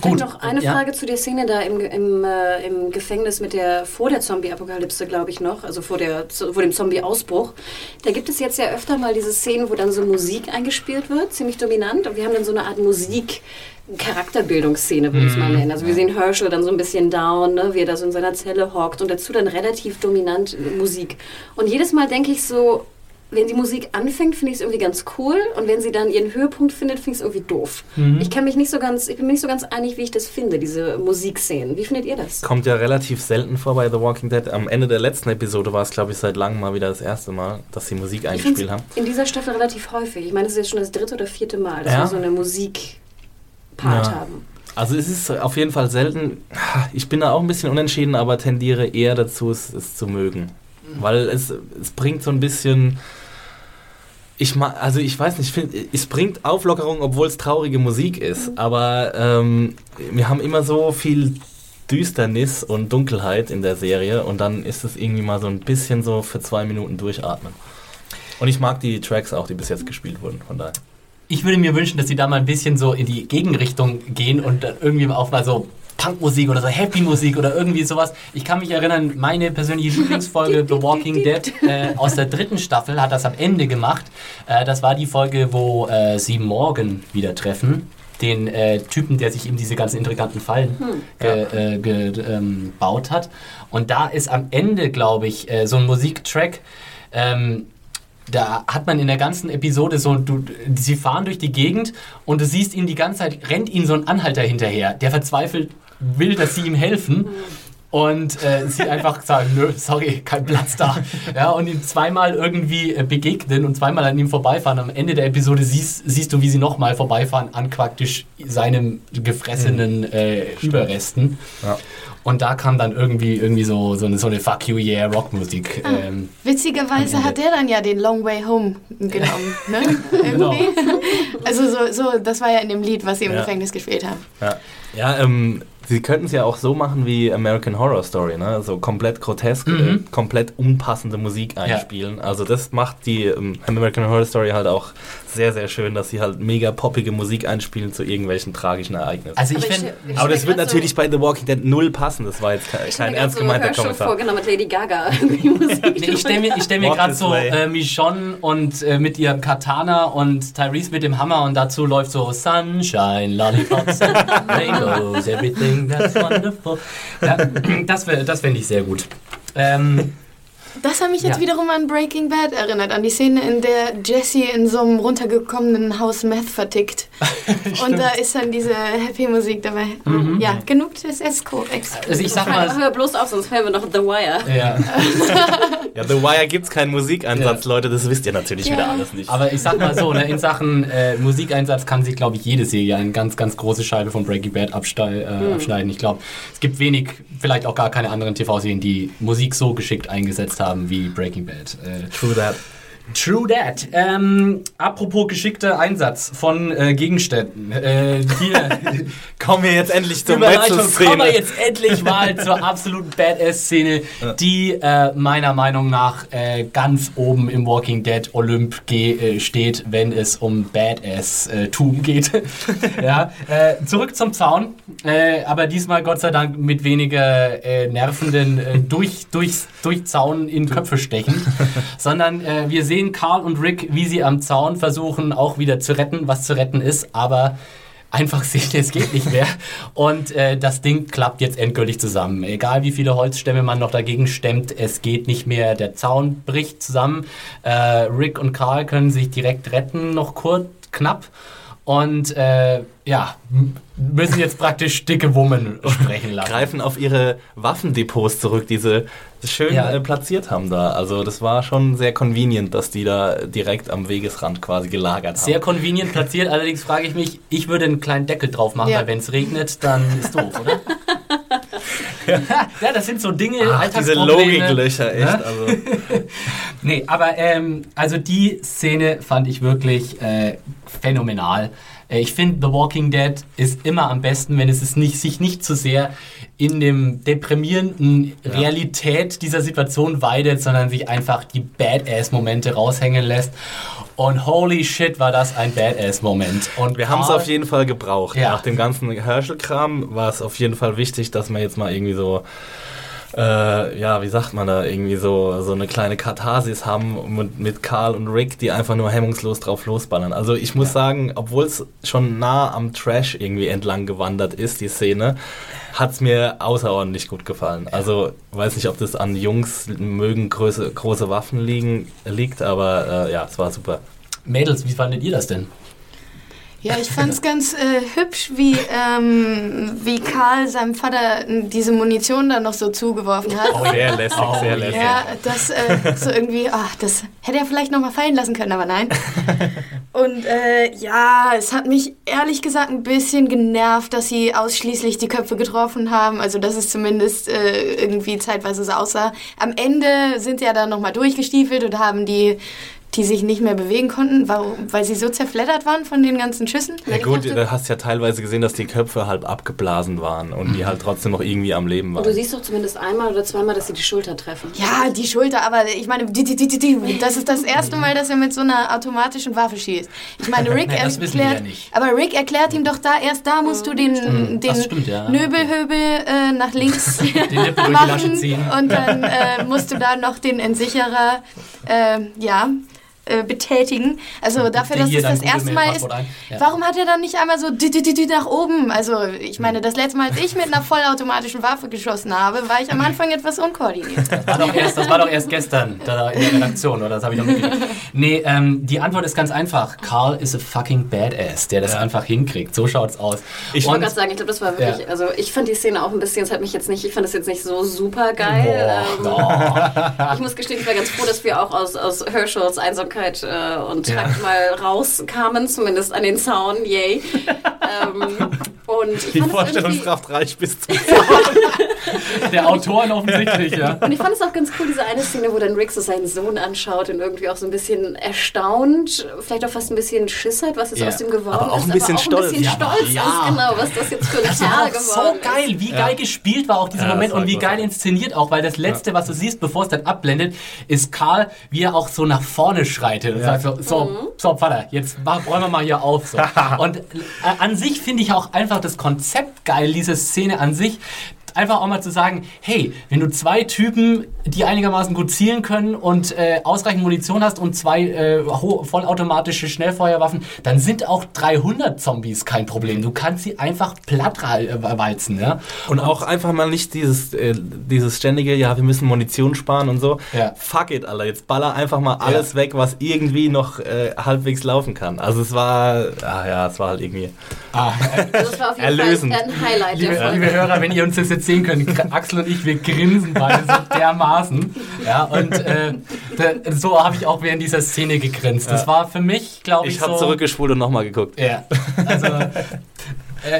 Gut. Noch eine Ja. Frage zu der Szene da im, im, äh, im Gefängnis mit der vor der Zombie-Apokalypse, glaube ich noch, also vor, der, vor dem Zombie-Ausbruch. Da gibt es jetzt ja öfter mal diese Szenen, wo dann so Musik eingespielt wird, ziemlich dominant. Und wir haben dann so eine Art Musik. Charakterbildungsszene, würde ich es mal nennen. Also wir sehen Herschel dann so ein bisschen down, ne, wie er da so in seiner Zelle hockt und dazu dann relativ dominant Musik. Und jedes Mal denke ich so, wenn die Musik anfängt, finde ich es irgendwie ganz cool und wenn sie dann ihren Höhepunkt findet, finde ich es irgendwie doof. Ich kann mich nicht so ganz, ich bin mir nicht so ganz einig, wie ich das finde, diese Musikszenen. Wie findet ihr das? Kommt ja relativ selten vor bei The Walking Dead. Am Ende der letzten Episode war es, glaube ich, seit langem mal wieder das erste Mal, dass sie Musik eingespielt haben. in dieser Staffel relativ häufig. Ich meine, es ist jetzt schon das dritte oder vierte Mal, dass Ja? wir so eine Musik-Part Ja. haben. Also es ist auf jeden Fall selten. Ich bin da auch ein bisschen unentschieden, aber tendiere eher dazu, es, es zu mögen. Weil es, es bringt so ein bisschen. Ich ma also ich weiß nicht, ich find, es bringt Auflockerung, obwohl es traurige Musik ist. Aber ähm, wir haben immer so viel Düsternis und Dunkelheit in der Serie und dann ist es irgendwie mal so ein bisschen so für zwei Minuten durchatmen. Und ich mag die Tracks auch, die bis jetzt gespielt wurden, von daher. Ich würde mir wünschen, dass sie da mal ein bisschen so in die Gegenrichtung gehen und dann irgendwie auch mal so Punkmusik oder so Happy-Musik oder irgendwie sowas. Ich kann mich erinnern, meine persönliche Lieblingsfolge [LAUGHS] The Walking [LAUGHS] Dead äh, aus der dritten Staffel hat das am Ende gemacht. Äh, das war die Folge, wo äh, sie Morgan wieder treffen. Den äh, Typen, der sich eben diese ganzen intriganten Fallen ge, äh, ge, ähm, gebaut hat. Und da ist am Ende, glaube ich, äh, so ein Musiktrack. Ähm, da hat man in der ganzen Episode so, du, sie fahren durch die Gegend und du siehst ihn die ganze Zeit, rennt ihnen so ein Anhalter hinterher, der verzweifelt will, dass sie ihm helfen. Und äh, sie einfach sagen, nö, sorry, kein Platz da. Ja, und ihn zweimal irgendwie äh, begegnen und zweimal an ihm vorbeifahren. Am Ende der Episode siehst, siehst du, wie sie nochmal vorbeifahren an praktisch seinem gefressenen äh, Überresten. Ja. Und da kam dann irgendwie, irgendwie so, so, eine, so eine Fuck You Yeah Rockmusik. Ah. Ähm, Witzigerweise hat der dann ja den Long Way Home genommen. [LAUGHS] Ne? Genau. Also so, so, das war ja in dem Lied, was sie im Ja. Gefängnis gespielt haben. Ja, ja ähm, sie könnten es ja auch so machen wie American Horror Story, ne? So komplett grotesk, Mhm. äh, komplett unpassende Musik einspielen. Also das macht die ähm, American Horror Story halt auch sehr, sehr schön, dass sie halt mega poppige Musik einspielen zu irgendwelchen tragischen Ereignissen. also ich Aber ich finde... ich Aber das wird natürlich so, bei The Walking Dead null passen. Das war jetzt kein, ich kein ernst so gemeinter Kommentar. vor, genau mit Lady Gaga. [LAUGHS] Nee, ich stelle mir, ich stell mir gerade so äh, Michonne und äh, mit ihrem Katana und Tyrese mit dem Hammer und dazu läuft so Sunshine, Lollipops and [LAUGHS] Rainbows, everything that's wonderful. Ja, [CLEARS THROAT] das wär- das fände ich sehr gut. Ähm, Das hat mich jetzt Ja. wiederum an Breaking Bad erinnert, an die Szene, in der Jesse in so einem runtergekommenen Haus Meth vertickt. [LAUGHS] Und da ist dann diese Happy-Musik dabei. Ja, genug des Esco. also ich sag mal... Hör bloß auf, sonst hören wir noch The Wire. Ja. [LAUGHS] Ja, The Wire gibt's keinen Musikeinsatz, Ja. Leute. Das wisst ihr natürlich Ja. wieder alles nicht. Aber ich sag mal so, ne, in Sachen äh, Musikeinsatz kann sich, glaube ich, jede Serie eine ganz, ganz große Scheibe von Breaking Bad abstei äh, abschneiden. Ich glaube, es gibt wenig, vielleicht auch gar keine anderen TV-Serien, die Musik so geschickt eingesetzt haben wie Breaking Bad. Äh, True that. True that. Ähm, apropos geschickter Einsatz von äh, Gegenständen. Äh, hier, [LAUGHS] Kommen wir jetzt endlich zur Überleitung, kommen wir jetzt endlich mal zur absoluten Badass-Szene, die äh, meiner Meinung nach äh, ganz oben im Walking Dead Olymp äh, steht, wenn es um Badass-Tum geht. [LAUGHS] ja, äh, zurück zum Zaun, äh, aber diesmal Gott sei Dank mit weniger äh, nervenden äh, durch, durchs, durch Zaun in Köpfe stechen, [LAUGHS] sondern äh, wir sehen Carl und Rick, wie sie am Zaun versuchen, auch wieder zu retten, was zu retten ist, aber einfach [LAUGHS] sehen, es geht nicht mehr. Und äh, das Ding klappt jetzt endgültig zusammen. Egal wie viele Holzstämme man noch dagegen stemmt, es geht nicht mehr. Der Zaun bricht zusammen. Äh, Rick und Carl können sich direkt retten, noch kurz, knapp. Und äh, ja, müssen jetzt praktisch dicke Wummen sprechen lassen. greifen auf ihre Waffendepots zurück, die sie schön Ja. äh, platziert haben da. Also das war schon sehr convenient, dass die da direkt am Wegesrand quasi gelagert haben. Sehr convenient platziert, allerdings frage ich mich, ich würde einen kleinen Deckel drauf machen, Ja. weil wenn es regnet, dann ist doof, oder? [LAUGHS] ja, das sind so Dinge, Ach, diese. Logiklöcher, echt. Ja? Also, [LAUGHS] Nee, aber ähm, also die Szene fand ich wirklich äh, phänomenal. Äh, Ich finde, The Walking Dead ist immer am besten, wenn es nicht, sich nicht zu sehr in dem deprimierenden Realität dieser Situation weidet, sondern sich einfach die Badass-Momente raushängen lässt. Und holy shit, war das ein Badass-Moment. Und Wir haben es auf jeden Fall gebraucht. Ja. Nach dem ganzen Herschel-Kram war es auf jeden Fall wichtig, dass wir jetzt mal irgendwie so, äh, ja, wie sagt man da, irgendwie so, so eine kleine Katharsis haben mit, mit Karl und Rick, die einfach nur hemmungslos drauf losballern. Also ich muss sagen, obwohl es schon nah am Trash irgendwie entlang gewandert ist, die Szene, hat es mir außerordentlich gut gefallen. Also weiß nicht, ob das an Jungs mögen große, große Waffen liegen, liegt, aber äh, ja, es war super. Mädels, wie fandet ihr das denn? Ja, ich fand's ganz äh, hübsch, wie, ähm, wie Karl seinem Vater äh, diese Munition dann noch so zugeworfen hat. Sehr lässig, Oh, sehr lässig. Ja, das äh, so irgendwie, ach, das hätte er vielleicht noch mal fallen lassen können, aber nein. [LAUGHS] Und äh, ja, es hat mich ehrlich gesagt ein bisschen genervt, dass sie ausschließlich die Köpfe getroffen haben. Also, dass es zumindest äh, irgendwie zeitweise so aussah. Am Ende sind sie ja dann noch mal durchgestiefelt und haben die die sich nicht mehr bewegen konnten, warum, weil sie so zerfleddert waren von den ganzen Schüssen. Ja gut, dachte- du hast ja teilweise gesehen, dass die Köpfe halb abgeblasen waren und die halt trotzdem noch irgendwie am Leben Und du waren. siehst doch zumindest einmal oder zweimal, dass sie die Schulter treffen. Ja, die Schulter, aber ich meine, die, die, die, die, die, das ist das erste Mal, dass er mit so einer automatischen Waffe schießt. Ich meine, [LAUGHS] Rick wir erklärt, ja nicht. aber Rick erklärt ihm doch da, erst da musst du den, den Das stimmt, ja. Nöbelhöbel äh, nach links [LAUGHS] Den machen ziehen. und dann [LAUGHS] äh, musst du da noch den Entsicherer, äh, ja, äh, betätigen. Also dafür, dass es das erste Mal ist. Ja. Warum hat er dann nicht einmal so dü- dü- dü- dü nach oben? Also ich meine, das letzte Mal, als ich mit einer vollautomatischen Waffe geschossen habe, war ich am Anfang etwas unkoordiniert. War doch erst, das war doch erst gestern da in der Redaktion, oder? Das habe ich doch mitgekriegt. Nee, ähm, die Antwort ist ganz einfach. Carl is a fucking badass, der das einfach hinkriegt. So schaut's aus. Ich wollte gerade sagen, ich glaube, das war wirklich, Ja. also ich fand die Szene auch ein bisschen, es hat mich jetzt nicht, ich fand das jetzt nicht so super geil. Boah, ähm, Ich muss gestehen, ich war ganz froh, dass wir auch aus, aus Herschels Einsamkeit äh, und Ja. Mal rauskamen, zumindest an den Zaun, yay. [LAUGHS] ähm, und ich Die Vorstellungskraft reicht bis zum [LAUGHS] der Autoren offensichtlich, ja. und ich fand es auch ganz cool, diese eine Szene, wo dann Rick so seinen Sohn anschaut und irgendwie auch so ein bisschen erstaunt, vielleicht auch fast ein bisschen Schiss hat, was jetzt Ja. aus dem geworden Aber auch ist, ein bisschen aber auch stolz. ein bisschen Ja, stolz ja. ist, genau, was das jetzt für ein Das auch so geworden ist. geil, wie geil gespielt war auch dieser Ja, Moment und wie geil inszeniert auch, weil das letzte, was du siehst, bevor es dann abblendet, ist Karl, wie er auch so nach vorne schreitet und sagt so, so, so, Vater, jetzt mach- räumen wir mal hier auf. So. [LAUGHS] und äh, an sich finde ich auch einfach das Konzept geil, diese Szene an sich. Einfach auch mal zu sagen, hey, wenn du zwei Typen, die einigermaßen gut zielen können und äh, ausreichend Munition hast und zwei äh, vollautomatische Schnellfeuerwaffen, dann sind auch 300 Zombies kein Problem. Du kannst sie einfach platt äh, walzen, ja. Und auch einfach mal nicht dieses, äh, dieses ständige, ja, wir müssen Munition sparen und so. Ja. Fuck it, Alter. Jetzt baller einfach mal alles weg, was irgendwie noch äh, halbwegs laufen kann. Also es war, ah ja, es war halt irgendwie. Ah, Also das war auf jeden Erlösend. Fall ein Highlight liebe, liebe Hörer, wenn ihr uns das jetzt sehen könnt, Gr- Axel und ich, wir grinsen beide so dermaßen. Ja, und äh, da, so habe ich auch während dieser Szene gegrinst. Das war für mich, glaube ich, Ich habe so... zurückgespult und nochmal geguckt. Ja, also äh,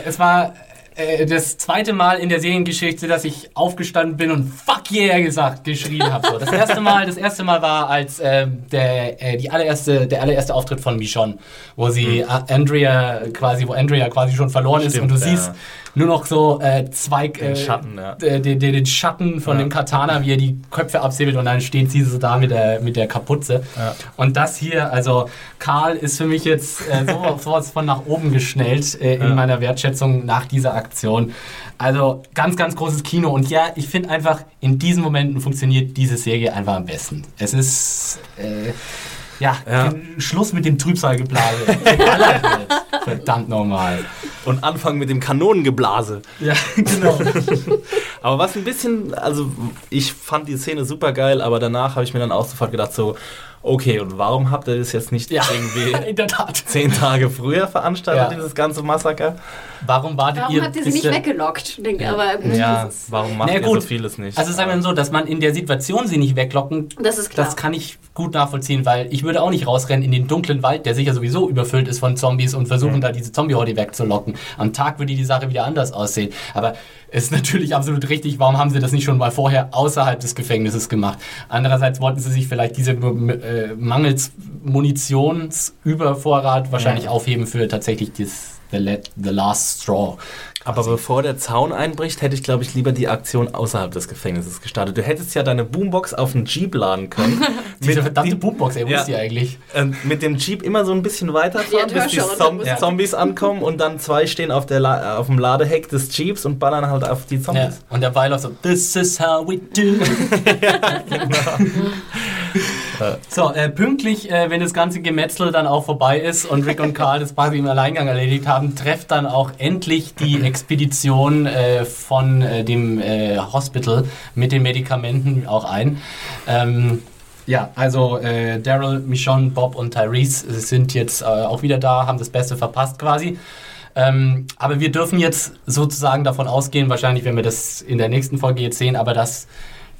es war äh, das zweite Mal in der Seriengeschichte, dass ich aufgestanden bin und Fuck yeah gesagt, geschrien habe. So. Das erste Mal, das erste Mal war als ähm, der äh, die allererste der allererste Auftritt von Michonne, wo sie A- Andrea quasi, wo Andrea quasi schon verloren ist. Stimmt, und du siehst nur noch so äh, zwei Den Schatten, ja. äh, den, den, Schatten von Ja. dem Katana, wie er die Köpfe absäbelt und dann steht sie so da mit der, mit der Kapuze. Ja. Und das hier, also Karl ist für mich jetzt äh, so, [LAUGHS] sowas von nach oben geschnellt äh, in meiner Wertschätzung nach dieser Aktion. Also ganz, ganz großes Kino. Und ja, ich finde einfach, in diesen Momenten funktioniert diese Serie einfach am besten. Es ist, äh, ja, Ja. Schluss mit dem Trübsalgeblase. [LAUGHS] Verdammt normal. Und anfangen mit dem Kanonengeblase. Ja, genau. [LAUGHS] Aber was ein bisschen, also ich fand die Szene super geil, aber danach habe ich mir dann auch sofort gedacht, so, okay, und warum habt ihr das jetzt nicht Ja, irgendwie [LAUGHS] in der Tat. zehn Tage früher veranstaltet, Ja. dieses ganze Massaker? Warum wartet Warum ihr? habt ihr sie nicht weggelockt? Denk, aber Ja, das, ist, warum macht Na ihr so vieles nicht? Also sagen wir mal so, dass man in der Situation sie nicht weglocken, das ist klar. das kann ich gut nachvollziehen, weil ich würde auch nicht rausrennen in den dunklen Wald, der sicher sowieso überfüllt ist von Zombies und versuchen da diese Zombie-Horde wegzulocken. Am Tag würde die Sache wieder anders aussehen. Aber es ist natürlich absolut richtig, warum haben sie das nicht schon mal vorher außerhalb des Gefängnisses gemacht? Andererseits wollten sie sich vielleicht diese äh, Mangels Munitionsübervorrat wahrscheinlich aufheben für tatsächlich das the, let, the last straw. Aber bevor der Zaun einbricht, hätte ich, glaube ich, lieber die Aktion außerhalb des Gefängnisses gestartet. Du hättest ja deine Boombox auf einen Jeep laden können. [LAUGHS] Diese Mit verdammte die- Boombox, ey, wo Ja. ist die eigentlich? äh, mit dem Jeep immer so ein bisschen weiterfahren, Ja, bis die Zom dann Zombies ankommen und dann zwei stehen auf, der La auf dem Ladeheck des Jeeps und ballern halt auf die Ja. Zombies. Und der Weiler so, this is how we do. [LAUGHS] [LAUGHS] so, äh, pünktlich, äh, wenn das ganze Gemetzel dann auch vorbei ist und Rick und Carl das quasi im Alleingang erledigt haben, trefft dann auch endlich die Expedition äh, von äh, dem äh, Hospital mit den Medikamenten auch ein. Ähm, ja, also äh, Daryl, Michonne, Bob und Tyrese sind jetzt äh, auch wieder da, haben das Beste verpasst quasi. Ähm, aber wir dürfen jetzt sozusagen davon ausgehen, wahrscheinlich werden wir das in der nächsten Folge jetzt sehen, aber dass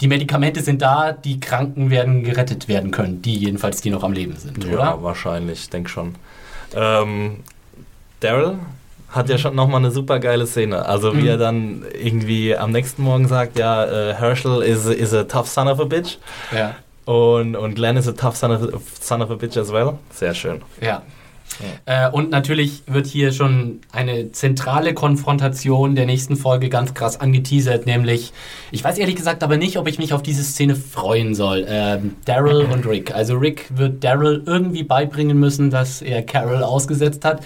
die Medikamente sind da, die Kranken werden gerettet werden können, die jedenfalls, die noch am Leben sind, Ja, oder? wahrscheinlich, ich denke schon. Ähm, Daryl hat ja schon nochmal eine super geile Szene. Also wie Mhm. er dann irgendwie am nächsten Morgen sagt, ja, äh, Herschel is, is a tough son of a bitch. Ja, Und, und Glenn is a tough son of, a- son of a bitch as well. Sehr schön. ja. Äh, und natürlich wird hier schon eine zentrale Konfrontation der nächsten Folge ganz krass angeteasert, nämlich, ich weiß ehrlich gesagt aber nicht, ob ich mich auf diese Szene freuen soll. Ähm, Daryl [LAUGHS] und Rick. Also Rick wird Daryl irgendwie beibringen müssen, dass er Carol ausgesetzt hat.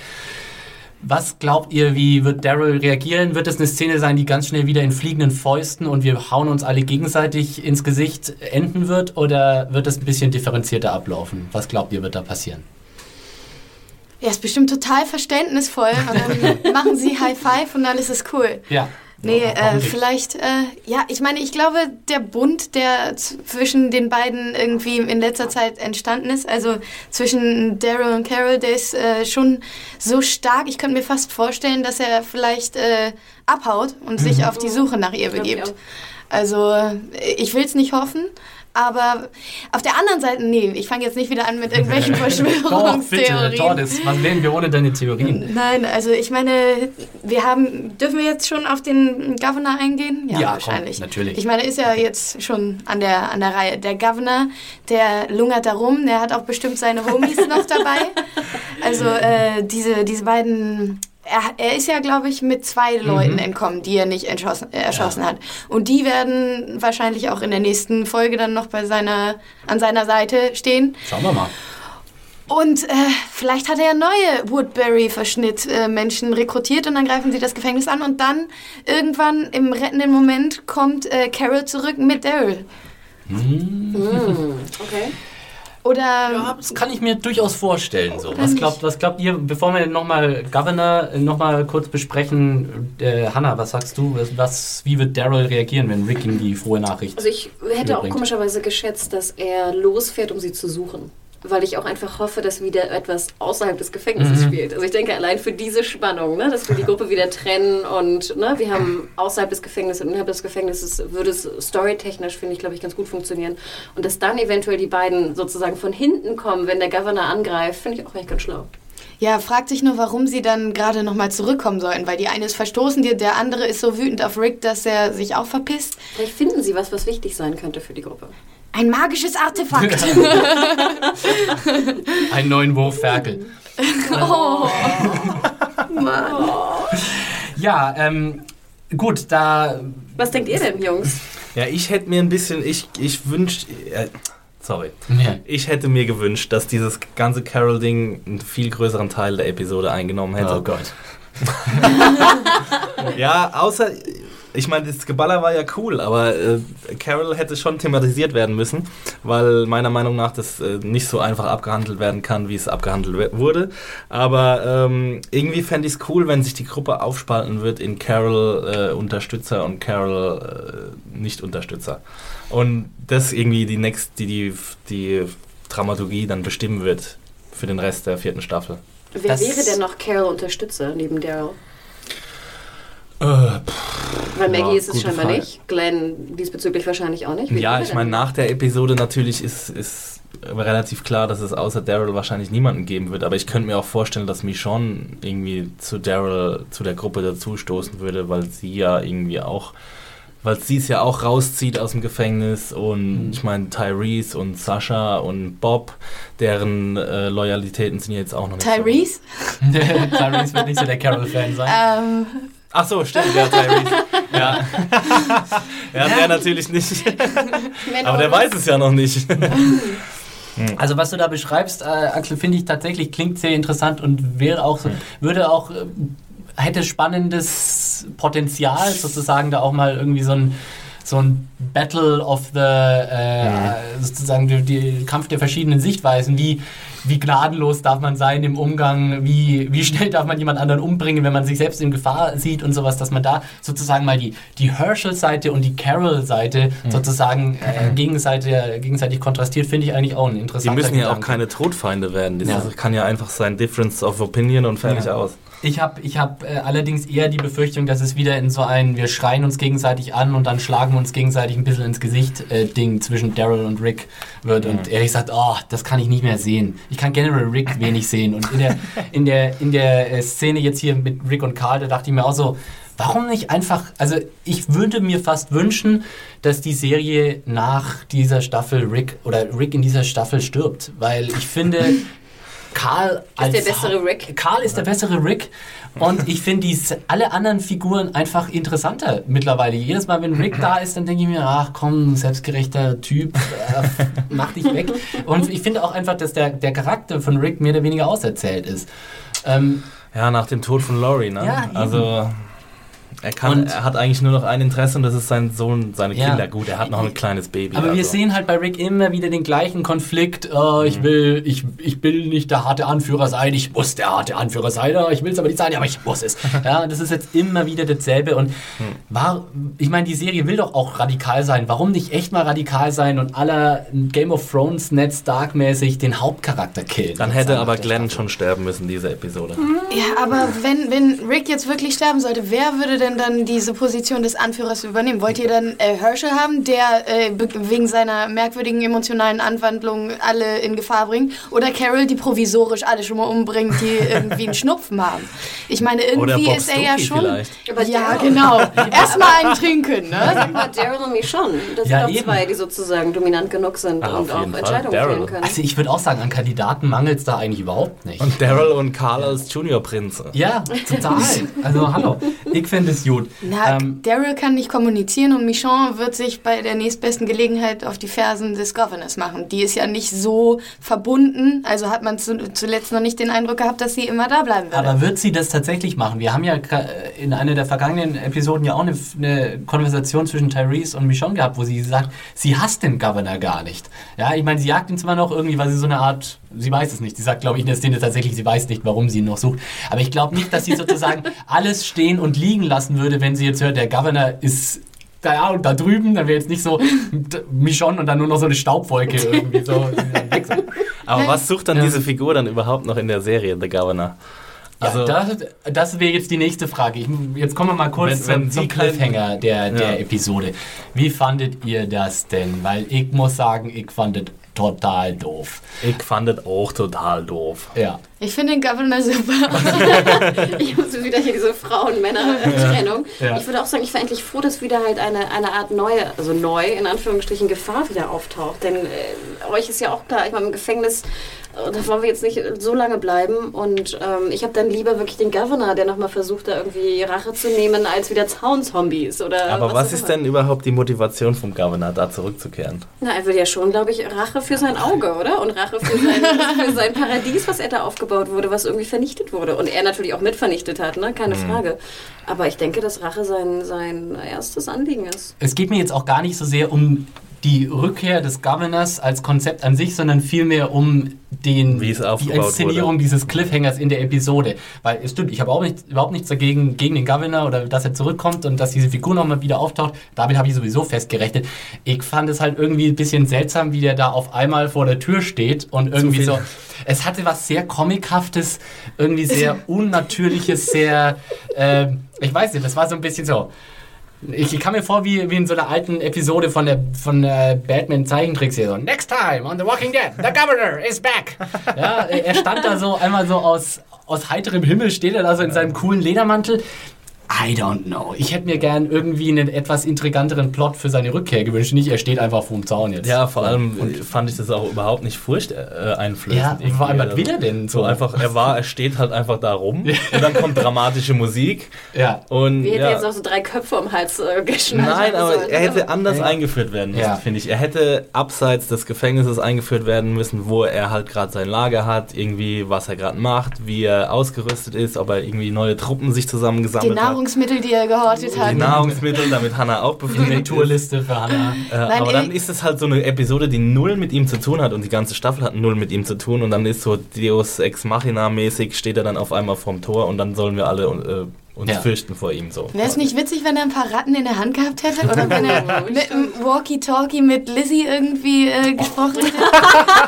Was glaubt ihr, wie wird Daryl reagieren? Wird es eine Szene sein, die ganz schnell wieder in fliegenden Fäusten und wir hauen uns alle gegenseitig ins Gesicht enden wird? Oder wird es ein bisschen differenzierter ablaufen? Was glaubt ihr, wird da passieren? Er ist bestimmt total verständnisvoll und dann [LAUGHS] machen sie High Five und alles ist cool. Ja. Nee, äh, vielleicht, äh, ja, ich meine, ich glaube, der Bund, der zwischen den beiden irgendwie in letzter Zeit entstanden ist, also zwischen Daryl und Carol, der ist äh, schon so stark. Ich könnte mir fast vorstellen, dass er vielleicht äh, abhaut und sich auf die Suche nach ihr begibt. Also, äh, ich will es nicht hoffen. Aber auf der anderen Seite, nee, ich fange jetzt nicht wieder an mit irgendwelchen [LAUGHS] Doch, bitte, Verschwörungstheorien. Tordes. Was wären wir ohne deine Theorien? Nein, also ich meine, wir haben, dürfen wir jetzt schon auf den Governor eingehen? Ja, wahrscheinlich. komm, natürlich. Ich meine, ist ja jetzt schon an der, an der Reihe. Der Governor, der lungert da rum, der hat auch bestimmt seine Homies [LAUGHS] noch dabei. Also äh, diese, diese beiden... Er, er ist ja, glaube ich, mit zwei Leuten entkommen, die er nicht erschossen, äh, erschossen hat. Und die werden wahrscheinlich auch in der nächsten Folge dann noch bei seiner, an seiner Seite stehen. Schauen wir mal. Und äh, vielleicht hat er ja neue Woodbury-Verschnitt-Menschen rekrutiert und dann greifen sie das Gefängnis an und dann irgendwann im rettenden Moment kommt äh, Carol zurück mit Daryl. Okay. Oder Ja, das kann ich mir durchaus vorstellen. So. Was, glaubt, was glaubt ihr, bevor wir nochmal Governor nochmal kurz besprechen, äh, Hannah, was sagst du? Was, was, wie wird Daryl reagieren, wenn Rick ihm die frohe Nachricht Also ich hätte auch komischerweise geschätzt, dass er losfährt, um sie zu suchen. Weil ich auch einfach hoffe, dass wieder etwas außerhalb des Gefängnisses Mhm. spielt. Also ich denke allein für diese Spannung, ne, dass wir die [LAUGHS] Gruppe wieder trennen und ne, wir haben außerhalb des Gefängnisses und innerhalb des Gefängnisses würde es storytechnisch, finde ich, glaube ich, ganz gut funktionieren. Und dass dann eventuell die beiden sozusagen von hinten kommen, wenn der Governor angreift, finde ich auch echt ganz schlau. ja, fragt sich nur, warum sie dann gerade nochmal zurückkommen sollten, weil die eine ist verstoßen, die, der andere ist so wütend auf Rick, dass er sich auch verpisst. Vielleicht finden sie was, was wichtig sein könnte für die Gruppe. Ein magisches Artefakt. [LAUGHS] einen neuen Wurf Ferkel? oh. Mann. [LAUGHS] Ja, ähm, gut, da Was denkt ihr denn, Jungs? Ja, ich hätte mir ein bisschen, ich, ich wünschte, äh, sorry. ja, Ich hätte mir gewünscht, dass dieses ganze Carol-Ding einen viel größeren Teil der Episode eingenommen hätte. Oh Gott. [LAUGHS] Ja, außer, ich meine, das Geballer war ja cool, aber äh, Carol hätte schon thematisiert werden müssen, weil meiner Meinung nach das äh, nicht so einfach abgehandelt werden kann, wie es abgehandelt wurde. Aber ähm, irgendwie fände ich es cool, wenn sich die Gruppe aufspalten wird in Carol äh, Unterstützer und Carol äh, Nicht-Unterstützer. Und das irgendwie die, next, die, die, die Dramaturgie dann bestimmen wird für den Rest der vierten Staffel. Wer Das- wäre denn noch Carol Unterstützer neben Daryl? Äh, Weil Maggie Ja, ist es scheinbar Frage. nicht. Glenn diesbezüglich wahrscheinlich auch nicht. Wie Ja, ich meine, nach der Episode natürlich ist, ist relativ klar, dass es außer Daryl wahrscheinlich niemanden geben wird. Aber ich könnte mir auch vorstellen, dass Michonne irgendwie zu Daryl, zu der Gruppe dazustoßen würde, weil sie ja irgendwie auch weil sie es ja auch rauszieht aus dem Gefängnis und ich meine Tyrese und Sascha und Bob, deren äh, Loyalitäten sind ja jetzt auch noch nicht Tyrese? [LAUGHS] Tyrese wird nicht so der Carol-Fan sein. Ähm, So. Ach so, stimmt, ja, Tyrese. [LAUGHS] ja. ja, der natürlich nicht. Aber der weiß es ja noch nicht. Also was du da beschreibst, äh, Axel, finde ich tatsächlich klingt sehr interessant und wäre auch so, würde auch äh, hätte spannendes Potenzial sozusagen da auch mal irgendwie so ein so ein Battle of the äh, sozusagen die, die Kampf der verschiedenen Sichtweisen, wie wie gnadenlos darf man sein im Umgang, wie, wie schnell darf man jemand anderen umbringen, wenn man sich selbst in Gefahr sieht und sowas, dass man da sozusagen mal die, die Herschel-Seite und die Carol-Seite sozusagen äh, gegenseitig, gegenseitig kontrastiert, finde ich eigentlich auch ein Die interessanter müssen ja auch keine Todfeinde werden. Das Ja. kann ja einfach sein Difference of Opinion und fertig Ja. aus. Ich habe ich hab, äh, allerdings eher die Befürchtung, dass es wieder in so ein wir schreien uns gegenseitig an und dann schlagen wir uns gegenseitig ein bisschen ins Gesicht äh, Ding zwischen Daryl und Rick wird. Und Erich sagt, oh, das kann ich nicht mehr sehen. Ich kann generell Rick wenig sehen. Und in der, in der, in der äh, Szene jetzt hier mit Rick und Carl, da dachte ich mir auch so, Warum nicht einfach, also ich würde mir fast wünschen, dass die Serie nach dieser Staffel Rick oder Rick in dieser Staffel stirbt, weil ich finde, Karl als der bessere Rick. Karl ist der bessere Rick und ich finde alle anderen Figuren einfach interessanter mittlerweile. Jedes Mal, wenn Rick da ist, dann denke ich mir, ach komm, selbstgerechter Typ, äh, [LAUGHS] mach dich weg. Und ich finde auch einfach, dass der, der Charakter von Rick mehr oder weniger auserzählt ist. Ähm, Ja, nach dem Tod von Laurie, ne? Ja, eben. also er, kann, Und- er hat eigentlich nur noch ein Interesse und das ist sein Sohn, seine Ja. Kinder. Gut, er hat noch ein kleines Baby. Aber wir also. sehen halt bei Rick immer wieder den gleichen Konflikt. Oh, ich will, ich, ich will nicht der harte Anführer sein, ich muss der harte Anführer sein, oh, ich will es aber nicht sein, aber ich muss es. [LAUGHS] Ja, das ist jetzt immer wieder dasselbe. Und war, ich meine, die Serie will doch auch radikal sein. Warum nicht echt mal radikal sein und aller Game of Thrones Ned Stark mäßig den Hauptcharakter killen? Dann hätte aber Glenn schon sterben müssen, diese Episode. ja, aber wenn, wenn Rick jetzt wirklich sterben sollte, wer würde denn dann diese Position des Anführers übernehmen? Wollt ihr dann äh, Herschel haben, der äh, wegen seiner merkwürdigen emotionalen Anwandlung alle in Gefahr bringt? Oder Carol, die provisorisch alle schon mal umbringt, die [LAUGHS] irgendwie einen Schnupfen haben? Ich meine, irgendwie ist er ja schon... vielleicht. Ja, genau. [LAUGHS] Erstmal einen trinken, ne? Sag mal, Daryl und Michonne, das Ja, sind doch zwei, die sozusagen dominant genug sind Ah, und auch. Entscheidungen Daryl. fällen können. Also ich würde auch sagen, an Kandidaten mangelt es da eigentlich überhaupt nicht. Und Daryl und Carl als Junior-Prinze. ja, total. [LAUGHS] Also hallo, ich finde es gut. Na, Ähm, Daryl kann nicht kommunizieren und Michonne wird sich bei der nächstbesten Gelegenheit auf die Fersen des Governors machen. Die ist ja nicht so verbunden, also hat man zu, zuletzt noch nicht den Eindruck gehabt, dass sie immer da bleiben würde. Aber wird sie das tatsächlich machen? Wir haben ja gra- in einer der vergangenen Episoden ja auch eine, eine Konversation zwischen Tyrese und Michonne gehabt, wo sie sagt, sie hasst den Governor gar nicht. Ja, ich meine, sie jagt ihn zwar noch irgendwie, weil sie so eine Art, sie weiß es nicht. Sie sagt, glaube ich, in der Szene tatsächlich, sie weiß nicht, warum sie ihn noch sucht. Aber ich glaube nicht, dass sie sozusagen [LAUGHS] alles stehen und liegen lassen würde, wenn sie jetzt hört, der Governor ist da, ja, und da drüben, dann wäre jetzt nicht so Michonne und dann nur noch so eine Staubwolke irgendwie so. Aber was sucht dann Ja. diese Figur dann überhaupt noch in der Serie, The Governor? Also, ja, das, das wäre jetzt die nächste Frage. Ich, jetzt kommen wir mal kurz Wenn- wenn zum, Cliffhanger der, der Ja. Episode. Wie fandet ihr das denn? Weil ich muss sagen, ich fand es total doof. Ich fand das auch total doof. Ja. Ich finde den Governor super. [LAUGHS] Ich muss wieder hier diese Frauen-Männer-Trennung. Ja. Ich würde auch sagen, ich war endlich froh, dass wieder halt eine, eine Art neue, also neu, in Anführungsstrichen, Gefahr wieder auftaucht. Denn äh, euch ist ja auch klar, ich war im Gefängnis, da wollen wir jetzt nicht so lange bleiben. Und ähm, ich habe dann lieber wirklich den Governor, der nochmal versucht, da irgendwie Rache zu nehmen, als wieder Zaunzombies. Oder Aber was auch ist denn überhaupt die Motivation vom Governor, da zurückzukehren? Na, er will ja schon, glaube ich, Rache für sein Auge, oder? Und Rache für sein, [LAUGHS] für sein Paradies, was er da aufgebaut wurde, was irgendwie vernichtet wurde. Und er natürlich auch mit vernichtet hat, ne? Keine Frage. Aber ich denke, dass Rache sein, sein erstes Anliegen ist. Es geht mir jetzt auch gar nicht so sehr um die Rückkehr des Governors als Konzept an sich, sondern vielmehr um den, Wie es die Inszenierung wurde. dieses Cliffhangers in der Episode. Weil es stimmt, ich habe auch nicht, überhaupt nichts dagegen gegen den Governor oder dass er zurückkommt und dass diese Figur nochmal wieder auftaucht. Damit habe ich sowieso festgerechnet. Ich fand es halt irgendwie ein bisschen seltsam, wie der da auf einmal vor der Tür steht und irgendwie so. Es hatte was sehr Comichaftes, irgendwie sehr [LAUGHS] Unnatürliches, sehr. ähm, ich weiß nicht, das war so ein bisschen so. Ich, kam mir vor wie, wie in so einer alten Episode von der, von der Batman-Zeichentrickserie. So, Next time on The Walking Dead, the Governor is back. [LAUGHS] Ja, er stand da so einmal so aus, aus heiterem Himmel, steht er da so in seinem coolen Ledermantel. I don't know. Ich hätte mir gern irgendwie einen etwas intriganteren Plot für seine Rückkehr gewünscht. Nicht, er steht einfach vorm Zaun jetzt. Ja, vor allem fand ich das auch überhaupt nicht furchteinflößend. Ja, vor allem, was will er denn So so? einfach, er war, er steht halt einfach da rum und dann kommt dramatische Musik Ja. und Wie hätte ja. jetzt auch so drei Köpfe um den Hals äh, [LAUGHS] geschnallt Nein, aber sollen. er hätte anders eingeführt werden müssen, Ja. finde ich. Er hätte abseits des Gefängnisses eingeführt werden müssen, wo er halt gerade sein Lager hat, irgendwie was er gerade macht, wie er ausgerüstet ist, ob er irgendwie neue Truppen sich zusammengesammelt hat. Nahrungsmittel, die er gehortet hat. Die Nahrungsmittel, damit Hannah auch befriedigt ist. Inventurliste für Hannah. Äh, Nein, aber dann ist es halt so eine Episode, die null mit ihm zu tun hat und die ganze Staffel hat null mit ihm zu tun und dann ist so Deus Ex Machina mäßig, steht er dann auf einmal vorm Tor und dann sollen wir alle äh, uns Ja. fürchten vor ihm so. Wäre es nicht witzig, wenn er ein paar Ratten in der Hand gehabt hätte? Oder wenn er [LAUGHS] mit einem Walkie-Talkie mit Lizzie irgendwie äh, gesprochen hätte? [LAUGHS]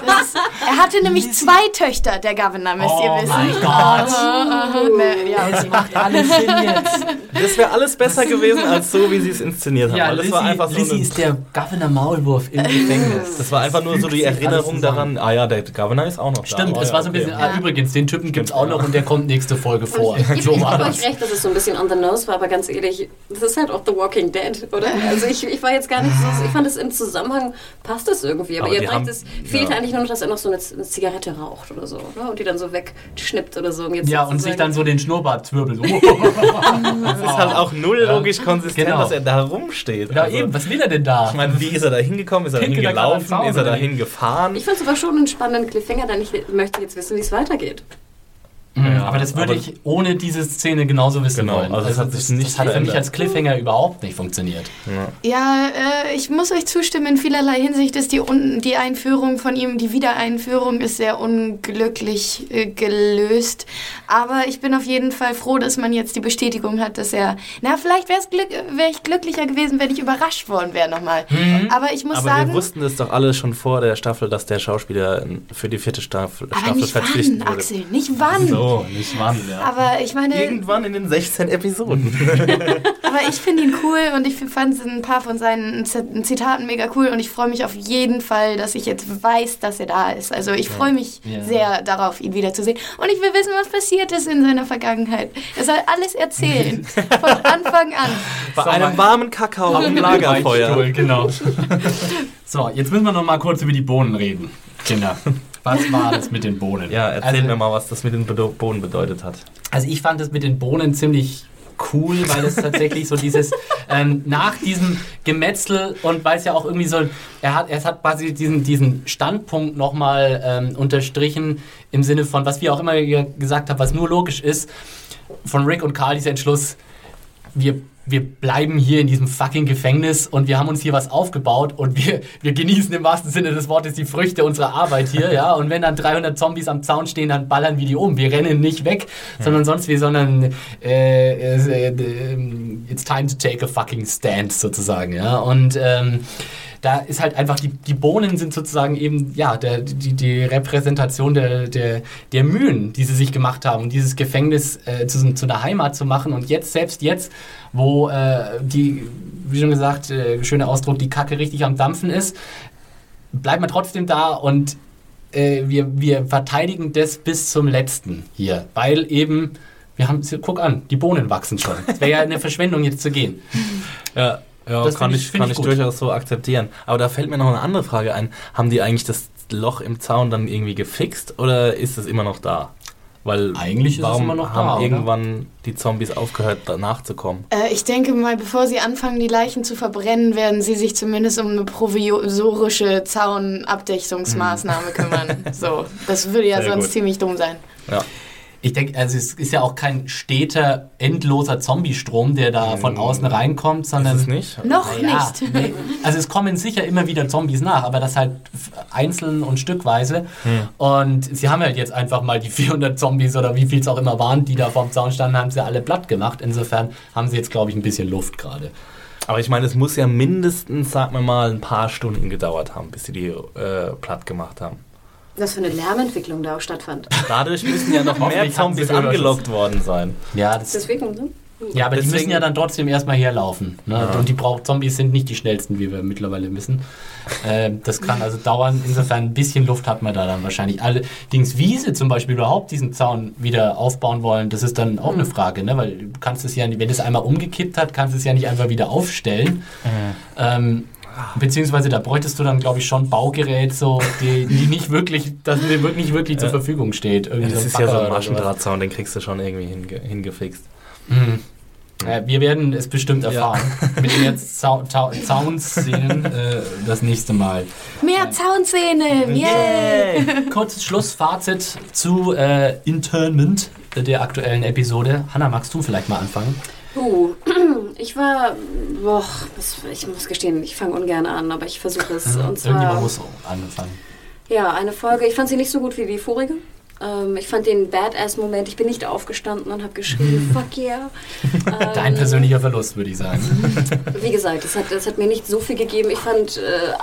Das er hatte nämlich zwei Töchter, der Governor, müsst ihr Oh wissen. mein Gott. Aha, [LAUGHS] ne, ja, Es macht alles Sinn jetzt. Das wäre alles besser gewesen als so, wie sie es inszeniert haben. Ja, Lizzie, war einfach so Lizzie ist der Governor Maulwurf im Gefängnis. das war einfach nur so die Erinnerung daran, ah ja, der Governor ist auch noch Stimmt, da. Oh es ja, war so ein okay. bisschen. Ah, übrigens, den Typen gibt's auch noch und der kommt nächste Folge vor. Ich, So ich war gebe das. euch recht, dass es so ein bisschen on the nose war, aber ganz ehrlich, das ist halt auch The Walking Dead, oder? [LAUGHS] Also ich, ich war jetzt gar nicht so, ich fand es im Zusammenhang, passt das irgendwie, aber, Aber ihr haben- es fehlt ja. eigentlich nur noch, dass er noch so eine, eine Zigarette raucht oder so, oder? Und die dann so wegschnippt oder so. jetzt Ja, und sich dann so den Schnurrbart zwirbelt. [LAUGHS] Es ist halt auch null logisch konsistent, Genau. dass er da rumsteht. Ja, Also, eben, was will er denn da? Ich meine, wie ist er da hingekommen? Ist er da hingelaufen? Ist er da hingefahren? Ich fand es aber schon einen spannenden Cliffhanger, denn ich möchte jetzt wissen, wie es weitergeht. Mhm, Ja, aber das würde aber- ich ohne diese Szene genauso wissen Genau, wollen. also es hat sich das, nicht das hat für mich als Cliffhanger überhaupt nicht funktioniert. Ja, äh, ich muss euch zustimmen, in vielerlei Hinsicht ist die, un die Einführung von ihm, die Wiedereinführung ist sehr unglücklich äh, gelöst. Aber ich bin auf jeden Fall froh, dass man jetzt die Bestätigung hat, dass er, na, vielleicht wäre Glück, wär ich glücklicher gewesen, wenn ich überrascht worden wäre nochmal. Aber ich muss Aber sagen, wir wussten das doch alle schon vor der Staffel, dass der Schauspieler für die vierte Staffel, aber Staffel nicht verpflichtet wann, wurde. Axel, nicht wann. So, nicht wann, ja. Aber ich meine, Irgendwann in den 16 Episoden. [LAUGHS] Aber ich finde ihn cool und ich fand ein paar von seinen Zitaten mega cool und ich freue mich auf jeden Fall, dass ich jetzt weiß, dass er da ist. Also ich freue mich Ja. sehr darauf, ihn wiederzusehen. Und ich will wissen, was passiert ist in seiner Vergangenheit. Er soll alles erzählen. [LAUGHS] Von Anfang an. Bei Sag einem warmen Kakao am Lagerfeuer. Beichtstuhl, genau. [LAUGHS] so, jetzt müssen wir noch mal kurz über die Bohnen reden. Kinder, was war das mit den Bohnen? Ja, erzähl also, mir mal, was das mit den Bohnen bedeutet hat. Also ich fand das mit den Bohnen ziemlich cool, weil es tatsächlich so dieses [LAUGHS] ähm, nach diesem Gemetzel und weil es ja auch irgendwie so er hat er hat quasi diesen diesen Standpunkt nochmal ähm, unterstrichen im Sinne von was wir auch immer gesagt haben, was nur logisch ist von Rick und Carl dieser Entschluss wir, wir bleiben hier in diesem fucking Gefängnis und wir haben uns hier was aufgebaut und wir, wir genießen im wahrsten Sinne des Wortes die Früchte unserer Arbeit hier, ja. Und wenn dann 300 Zombies am Zaun stehen, dann ballern wir die um. Wir rennen nicht weg, sondern sonst wie, sondern äh, äh, it's time to take a fucking stand sozusagen, ja. Und ähm, da ist halt einfach, die, die Bohnen sind sozusagen eben, ja, der, die, die Repräsentation der, der, der Mühen, die sie sich gemacht haben, um dieses Gefängnis äh, zu, zu einer Heimat zu machen. Und jetzt, selbst jetzt, wo äh, die, wie schon gesagt, äh, schöner Ausdruck, die Kacke richtig am Dampfen ist, bleibt man trotzdem da und äh, wir, wir verteidigen das bis zum letzten hier, weil eben, wir haben, guck an, die Bohnen wachsen schon. Es wäre ja eine Verschwendung, jetzt zu gehen. Ja, ja Das kann ich, ich- kann ich ich durchaus so akzeptieren. Aber da fällt mir noch eine andere Frage ein. Haben die eigentlich das Loch im Zaun dann irgendwie gefixt oder ist es immer noch da? Weil Eigentlich ist es warum immer noch da, haben oder? irgendwann die Zombies aufgehört, danach zu kommen? Äh, ich denke mal, bevor sie anfangen, die Leichen zu verbrennen, werden sie sich zumindest um eine provisorische Zaunabdichtungsmaßnahme kümmern. So, das würde ja Sehr sonst gut. ziemlich dumm sein. Ja. Ich denke, also es ist ja auch kein steter, endloser Zombie-Strom, der da von außen reinkommt, Ist sondern es nicht? Noch Ja, nicht. nee. Also es kommen sicher immer wieder Zombies nach, aber das halt einzeln und stückweise. Und sie haben halt jetzt einfach mal die [LAUGHS] 400 Zombies oder wie viel es auch immer waren, die da vorm Zaun standen, haben sie alle platt gemacht. Insofern haben sie jetzt, glaube ich, ein bisschen Luft gerade. Aber ich meine, es muss ja mindestens, sagen wir mal, ein paar Stunden gedauert haben, bis sie die äh, platt gemacht haben. Was für eine Lärmentwicklung da auch stattfand. Dadurch müssen ja noch [LAUGHS] mehr Zombies angelockt worden sein. Ja, das Deswegen, ne? Ja, aber die Deswegen- müssen ja dann trotzdem erstmal herlaufen. Ne? Und die braucht Zombies sind nicht die schnellsten, wie wir mittlerweile wissen. Ähm, das kann also dauern. Insofern ein bisschen Luft hat man da dann wahrscheinlich. Allerdings, wie sie zum Beispiel überhaupt diesen Zaun wieder aufbauen wollen, das ist dann auch eine Frage, ne? Weil du kannst es ja, nicht- wenn es einmal umgekippt hat, kannst du es ja nicht einfach wieder aufstellen. Ähm, Beziehungsweise da bräuchtest du dann, glaube ich, schon Baugerät, so, die, die nicht wirklich, das dir nicht wirklich zur Verfügung steht. Irgendwie Ja, das ein ist ja so ein. Maschendrahtzaun, den kriegst du schon irgendwie hinge hingefixt. Äh, wir werden es bestimmt erfahren. [LAUGHS] Mit den jetzt Zau Zau Zaunszenen äh, das nächste Mal. Mehr Zaunszenen! Yay! [LAUGHS] Kurzes Schlussfazit zu äh, Internment der aktuellen Episode. Hanna, magst du vielleicht mal anfangen? Uh, [CLEARS THROAT] ich war, boah, ich muss gestehen, ich fange ungern an, aber ich versuche es. Und Irgendjemand zwar, muss angefangen. ja, eine Folge, ich fand sie nicht so gut wie die vorige. Ähm, ich fand den Badass-Moment, ich bin nicht aufgestanden und habe geschrien, [LAUGHS] fuck yeah. [LAUGHS] Dein Ähm, persönlicher Verlust, würde ich sagen. [LAUGHS] Wie gesagt, das hat, das hat mir nicht so viel gegeben. Ich fand äh,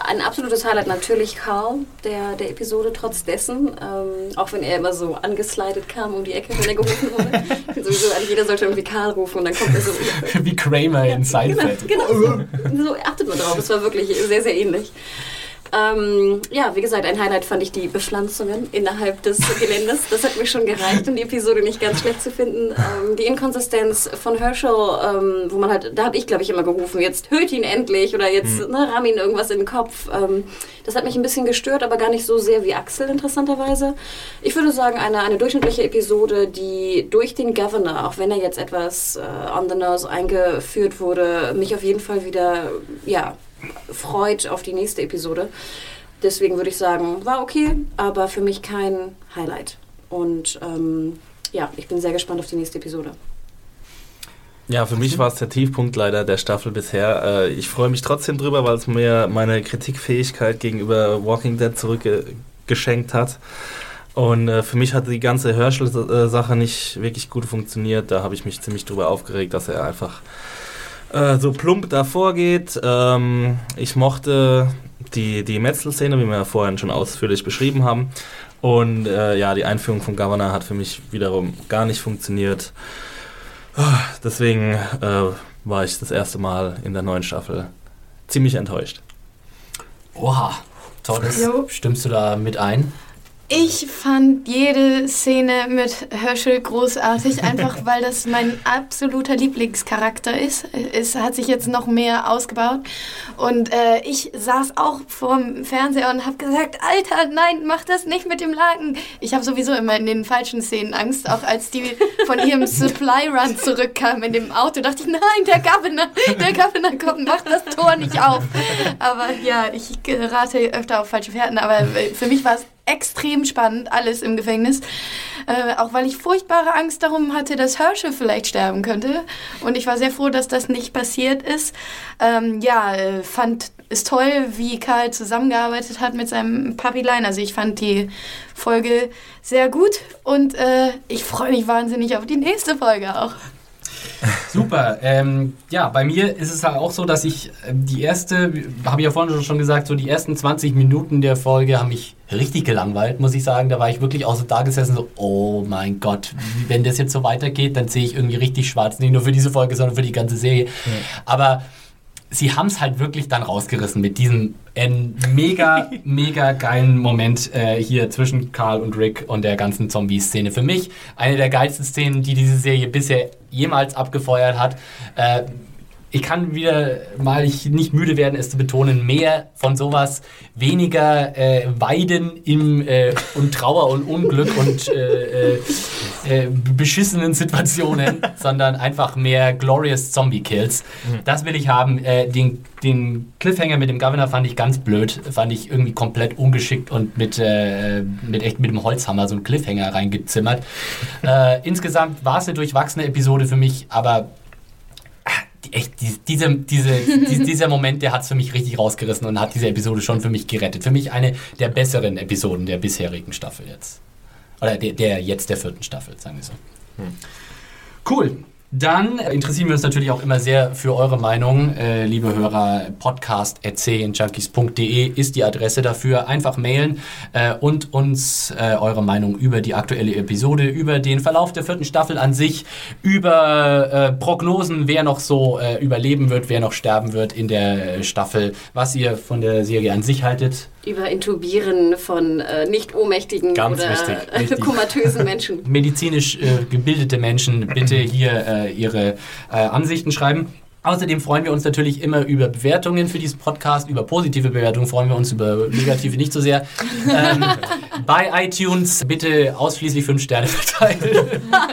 ein absolutes Highlight natürlich Carl, der, der Episode, trotz dessen. Ähm, auch wenn er immer so angeslidet kam um die Ecke, wenn er gerufen wurde. Sowieso, eigentlich jeder sollte irgendwie Karl rufen und dann kommt er so. Wie Kramer in Seinfeld. Genau, genau so achtet man drauf. Es war wirklich sehr, sehr ähnlich. Ähm, ja, wie gesagt, ein Highlight fand ich die Bepflanzungen innerhalb des Geländes. Das hat mir schon gereicht, um die Episode nicht ganz schlecht zu finden. Ähm, die Inkonsistenz von Herschel, ähm, wo man halt, da habe ich, glaube ich, immer gerufen, jetzt hört ihn endlich oder jetzt ne, ramm ihn irgendwas in den Kopf. Ähm, das hat mich ein bisschen gestört, aber gar nicht so sehr wie Axel, interessanterweise. Ich würde sagen, eine, eine durchschnittliche Episode, die durch den Governor, auch wenn er jetzt etwas äh, on the nose eingeführt wurde, mich auf jeden Fall wieder, ja, freut auf die nächste Episode. Deswegen würde ich sagen, war okay, aber für mich kein Highlight. Und ähm, ja, ich bin sehr gespannt auf die nächste Episode. Ja, für mich war es der Tiefpunkt leider der Staffel bisher. Äh, ich freue mich trotzdem drüber, weil es mir meine Kritikfähigkeit gegenüber Walking Dead zurückgeschenkt hat. Und äh, für mich hat die ganze Herschel-Sache nicht wirklich gut funktioniert. Da habe ich mich ziemlich drüber aufgeregt, dass er einfach äh, so plump davor geht. Ähm, ich mochte die, die Metzel-Szene, wie wir ja vorhin schon ausführlich beschrieben haben. Und äh, ja, die Einführung von Governor hat für mich wiederum gar nicht funktioniert. Ah, Deswegen äh, war ich das erste Mal in der neuen Staffel ziemlich enttäuscht. Oha, tolles. Jo. Stimmst du da mit ein? Ich fand jede Szene mit Herschel großartig, einfach weil das mein absoluter Lieblingscharakter ist. Es hat sich jetzt noch mehr ausgebaut. Und äh, ich saß auch vorm Fernseher und habe gesagt, Alter, nein, mach das nicht mit dem Laken. Ich habe sowieso immer in den falschen Szenen Angst. Auch als die von ihrem [LAUGHS] Supply Run zurückkamen in dem Auto, dachte ich, nein, der Governor, der Governor kommt, mach das Tor nicht auf. Aber ja, ich gerate öfter auf falsche Fährten. Aber äh, für mich war es extrem spannend, alles im Gefängnis. Äh, auch weil ich furchtbare Angst darum hatte, dass Herschel vielleicht sterben könnte. Und ich war sehr froh, dass das nicht passiert ist. Ähm, ja, äh, fand es toll, wie Karl zusammengearbeitet hat mit seinem Puppyline. Also ich fand die Folge sehr gut und äh, ich freue mich wahnsinnig auf die nächste Folge auch. [LAUGHS] Super. Ähm, ja, bei mir ist es halt auch so, dass ich ähm, die erste, habe ich ja vorhin schon gesagt, so die ersten 20 Minuten der Folge haben mich richtig gelangweilt, muss ich sagen. Da war ich wirklich auch so da gesessen, so, oh mein Gott, wenn das jetzt so weitergeht, dann sehe ich irgendwie richtig schwarz. Nicht nur für diese Folge, sondern für die ganze Serie. Aber sie haben es halt wirklich dann rausgerissen mit diesem äh, mega, [LAUGHS] mega geilen Moment äh, hier zwischen Carl und Rick und der ganzen Zombie-Szene. Für mich eine der geilsten Szenen, die diese Serie bisher jemals abgefeuert hat. Äh, ich kann wieder mal ich nicht müde werden, es zu betonen, mehr von sowas, weniger äh, Weiden im äh, und Trauer und Unglück und äh, äh, äh, beschissenen Situationen, [LAUGHS] sondern einfach mehr glorious Zombie-Kills. Das will ich haben. Äh, den, den Cliffhanger mit dem Governor fand ich ganz blöd, fand ich irgendwie komplett ungeschickt und mit, mit echt mit dem Holzhammer so einen Cliffhanger reingezimmert. [LAUGHS] insgesamt war es eine durchwachsene Episode für mich, aber echt, die, diese, diese, die, dieser Moment, der hat es für mich richtig rausgerissen und hat diese Episode schon für mich gerettet. Für mich eine der besseren Episoden der bisherigen Staffel jetzt. Oder der, der jetzt der vierten Staffel, sagen wir so. Cool. Dann interessieren wir uns natürlich auch immer sehr für eure Meinung, äh, liebe Hörer. Podcast.junkies.de ist die Adresse dafür. Einfach mailen äh, und uns äh, eure Meinung über die aktuelle Episode, über den Verlauf der vierten Staffel an sich, über äh, Prognosen, wer noch so äh, überleben wird, wer noch sterben wird in der Staffel, was ihr von der Serie an sich haltet. Über Intubieren von äh, nicht ohnmächtigen Ganz oder wichtig, [LAUGHS] komatösen [LAUGHS] Menschen. medizinisch äh, gebildete Menschen bitte hier äh, ihre äh, Ansichten schreiben. Außerdem freuen wir uns natürlich immer über Bewertungen für diesen Podcast. Über positive Bewertungen freuen wir uns, über negative nicht so sehr. [LAUGHS] Ähm, bei iTunes bitte ausschließlich fünf Sterne verteilen.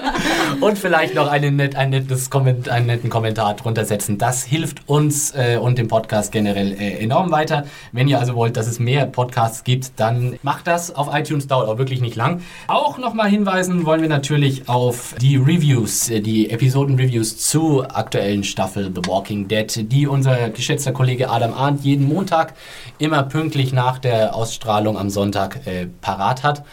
[LAUGHS] und vielleicht noch einen, net, ein nettes Komment, einen netten Kommentar drunter setzen. Das hilft uns äh, und dem Podcast generell äh, enorm weiter. Wenn ihr also wollt, dass es mehr Podcasts gibt, dann macht das auf iTunes, dauert auch wirklich nicht lang. Auch nochmal hinweisen wollen wir natürlich auf die Reviews, äh, die Episoden-Reviews zur aktuellen Staffel The Walking Dead, die unser geschätzter Kollege Adam Arndt jeden Montag immer pünktlich nach der Ausstrahlung am Sonntag äh, parat hat.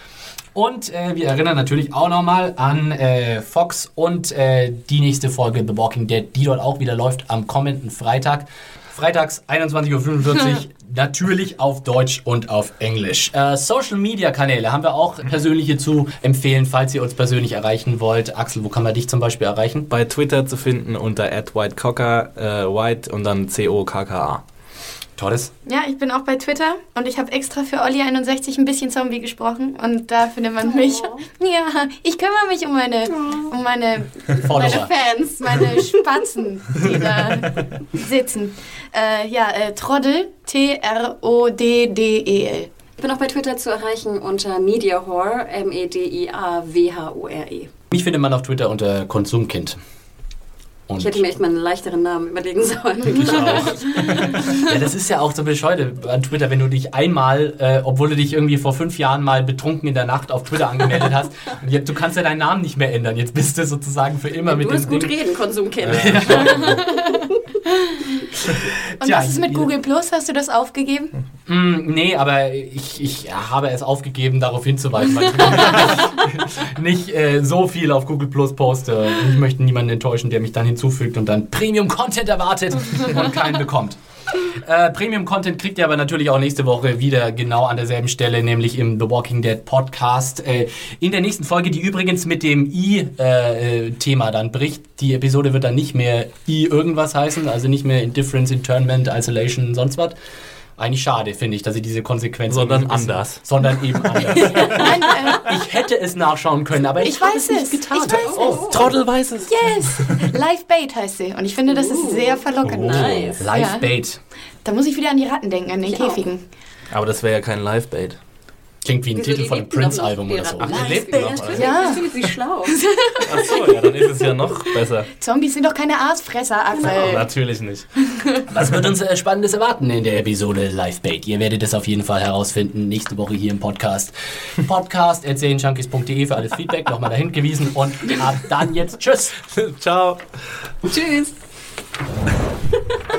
Und äh, wir erinnern natürlich auch nochmal an äh, Fox und äh, die nächste Folge The Walking Dead, die dort auch wieder läuft am kommenden Freitag. Freitags 21.45 Uhr, [LAUGHS] natürlich auf Deutsch und auf Englisch. Äh, Social Media Kanäle haben wir auch persönliche zu empfehlen, falls ihr uns persönlich erreichen wollt. Axel, wo kann man dich zum Beispiel erreichen? Bei Twitter zu finden unter @whitecocker, äh, white und dann C O K K A. Tolles. Ja, ich bin auch bei Twitter und ich habe extra für Olli61 ein bisschen Zombie gesprochen und da findet man mich. [LAUGHS] Ja, ich kümmere mich um meine, um meine, meine. Fans, meine [LAUGHS] Spatzen, die da sitzen. Äh, ja, äh, Troddel, T-R-O-D-D-E-L. Ich bin auch bei Twitter zu erreichen unter Mediahore, E M-E-D-I-A-W-H-O-R-E. Mich findet man auf Twitter unter Konsumkind. Und Ich hätte mir echt mal einen leichteren Namen überlegen sollen. [LAUGHS] Ja, das ist ja auch so bescheuert an Twitter, wenn du dich einmal, äh, obwohl du dich irgendwie vor fünf Jahren mal betrunken in der Nacht auf Twitter angemeldet hast, [LAUGHS] und jetzt, du kannst ja deinen Namen nicht mehr ändern. Jetzt bist du sozusagen für immer mit Du dem hast gut Ding. reden, Konsumkind. [LAUGHS] [LAUGHS] Und Tja, was ist mit Google Plus? Hast du das aufgegeben? Mm, nee, aber ich, ich habe es aufgegeben, darauf hinzuweisen, weil ich [LAUGHS] nicht, nicht äh, so viel auf Google Plus poste. Ich möchte niemanden enttäuschen, der mich dann hinzufügt und dann Premium-Content erwartet und keinen bekommt. Äh, Premium-Content kriegt ihr aber natürlich auch nächste Woche wieder genau an derselben Stelle, nämlich im The Walking Dead Podcast. Äh, in der nächsten Folge, die übrigens mit dem I-Thema dann bricht. Die Episode wird dann nicht mehr I irgendwas heißen, also nicht mehr Indifference, Internment, Isolation, sonst was. Eigentlich schade, finde ich, dass sie diese Konsequenzen... Sondern bisschen- anders. Sondern eben [LAUGHS] anders. Nein, äh, ich hätte es nachschauen können, aber ich, ich habe weiß es nicht es. getan. Ich weiß oh. es. Trottel weiß es. Yes! Live Bait heißt sie. Und ich finde, das ist sehr verlockend. Nice. Live Ja. Bait. Da muss ich wieder an die Ratten denken, an den Ich auch. Käfigen. Aber das wäre ja kein Live-Bait. Klingt wie ein Wieso, Titel von einem Prince-Album oder so. Ach, die Live lebten noch, Bait, Ja. Bist du jetzt schlau? [LAUGHS] Achso, ja, dann ist es ja noch besser. Zombies sind doch keine Aasfresser, Axel. Natürlich nicht. Was wird uns äh, Spannendes erwarten in der Episode Live Bait? Ihr werdet es auf jeden Fall herausfinden nächste Woche hier im Podcast. Podcast erzählenjunkies.de für alles Feedback nochmal dahin gewiesen und ab dann jetzt Tschüss. [LAUGHS] Ciao. Tschüss. [LAUGHS]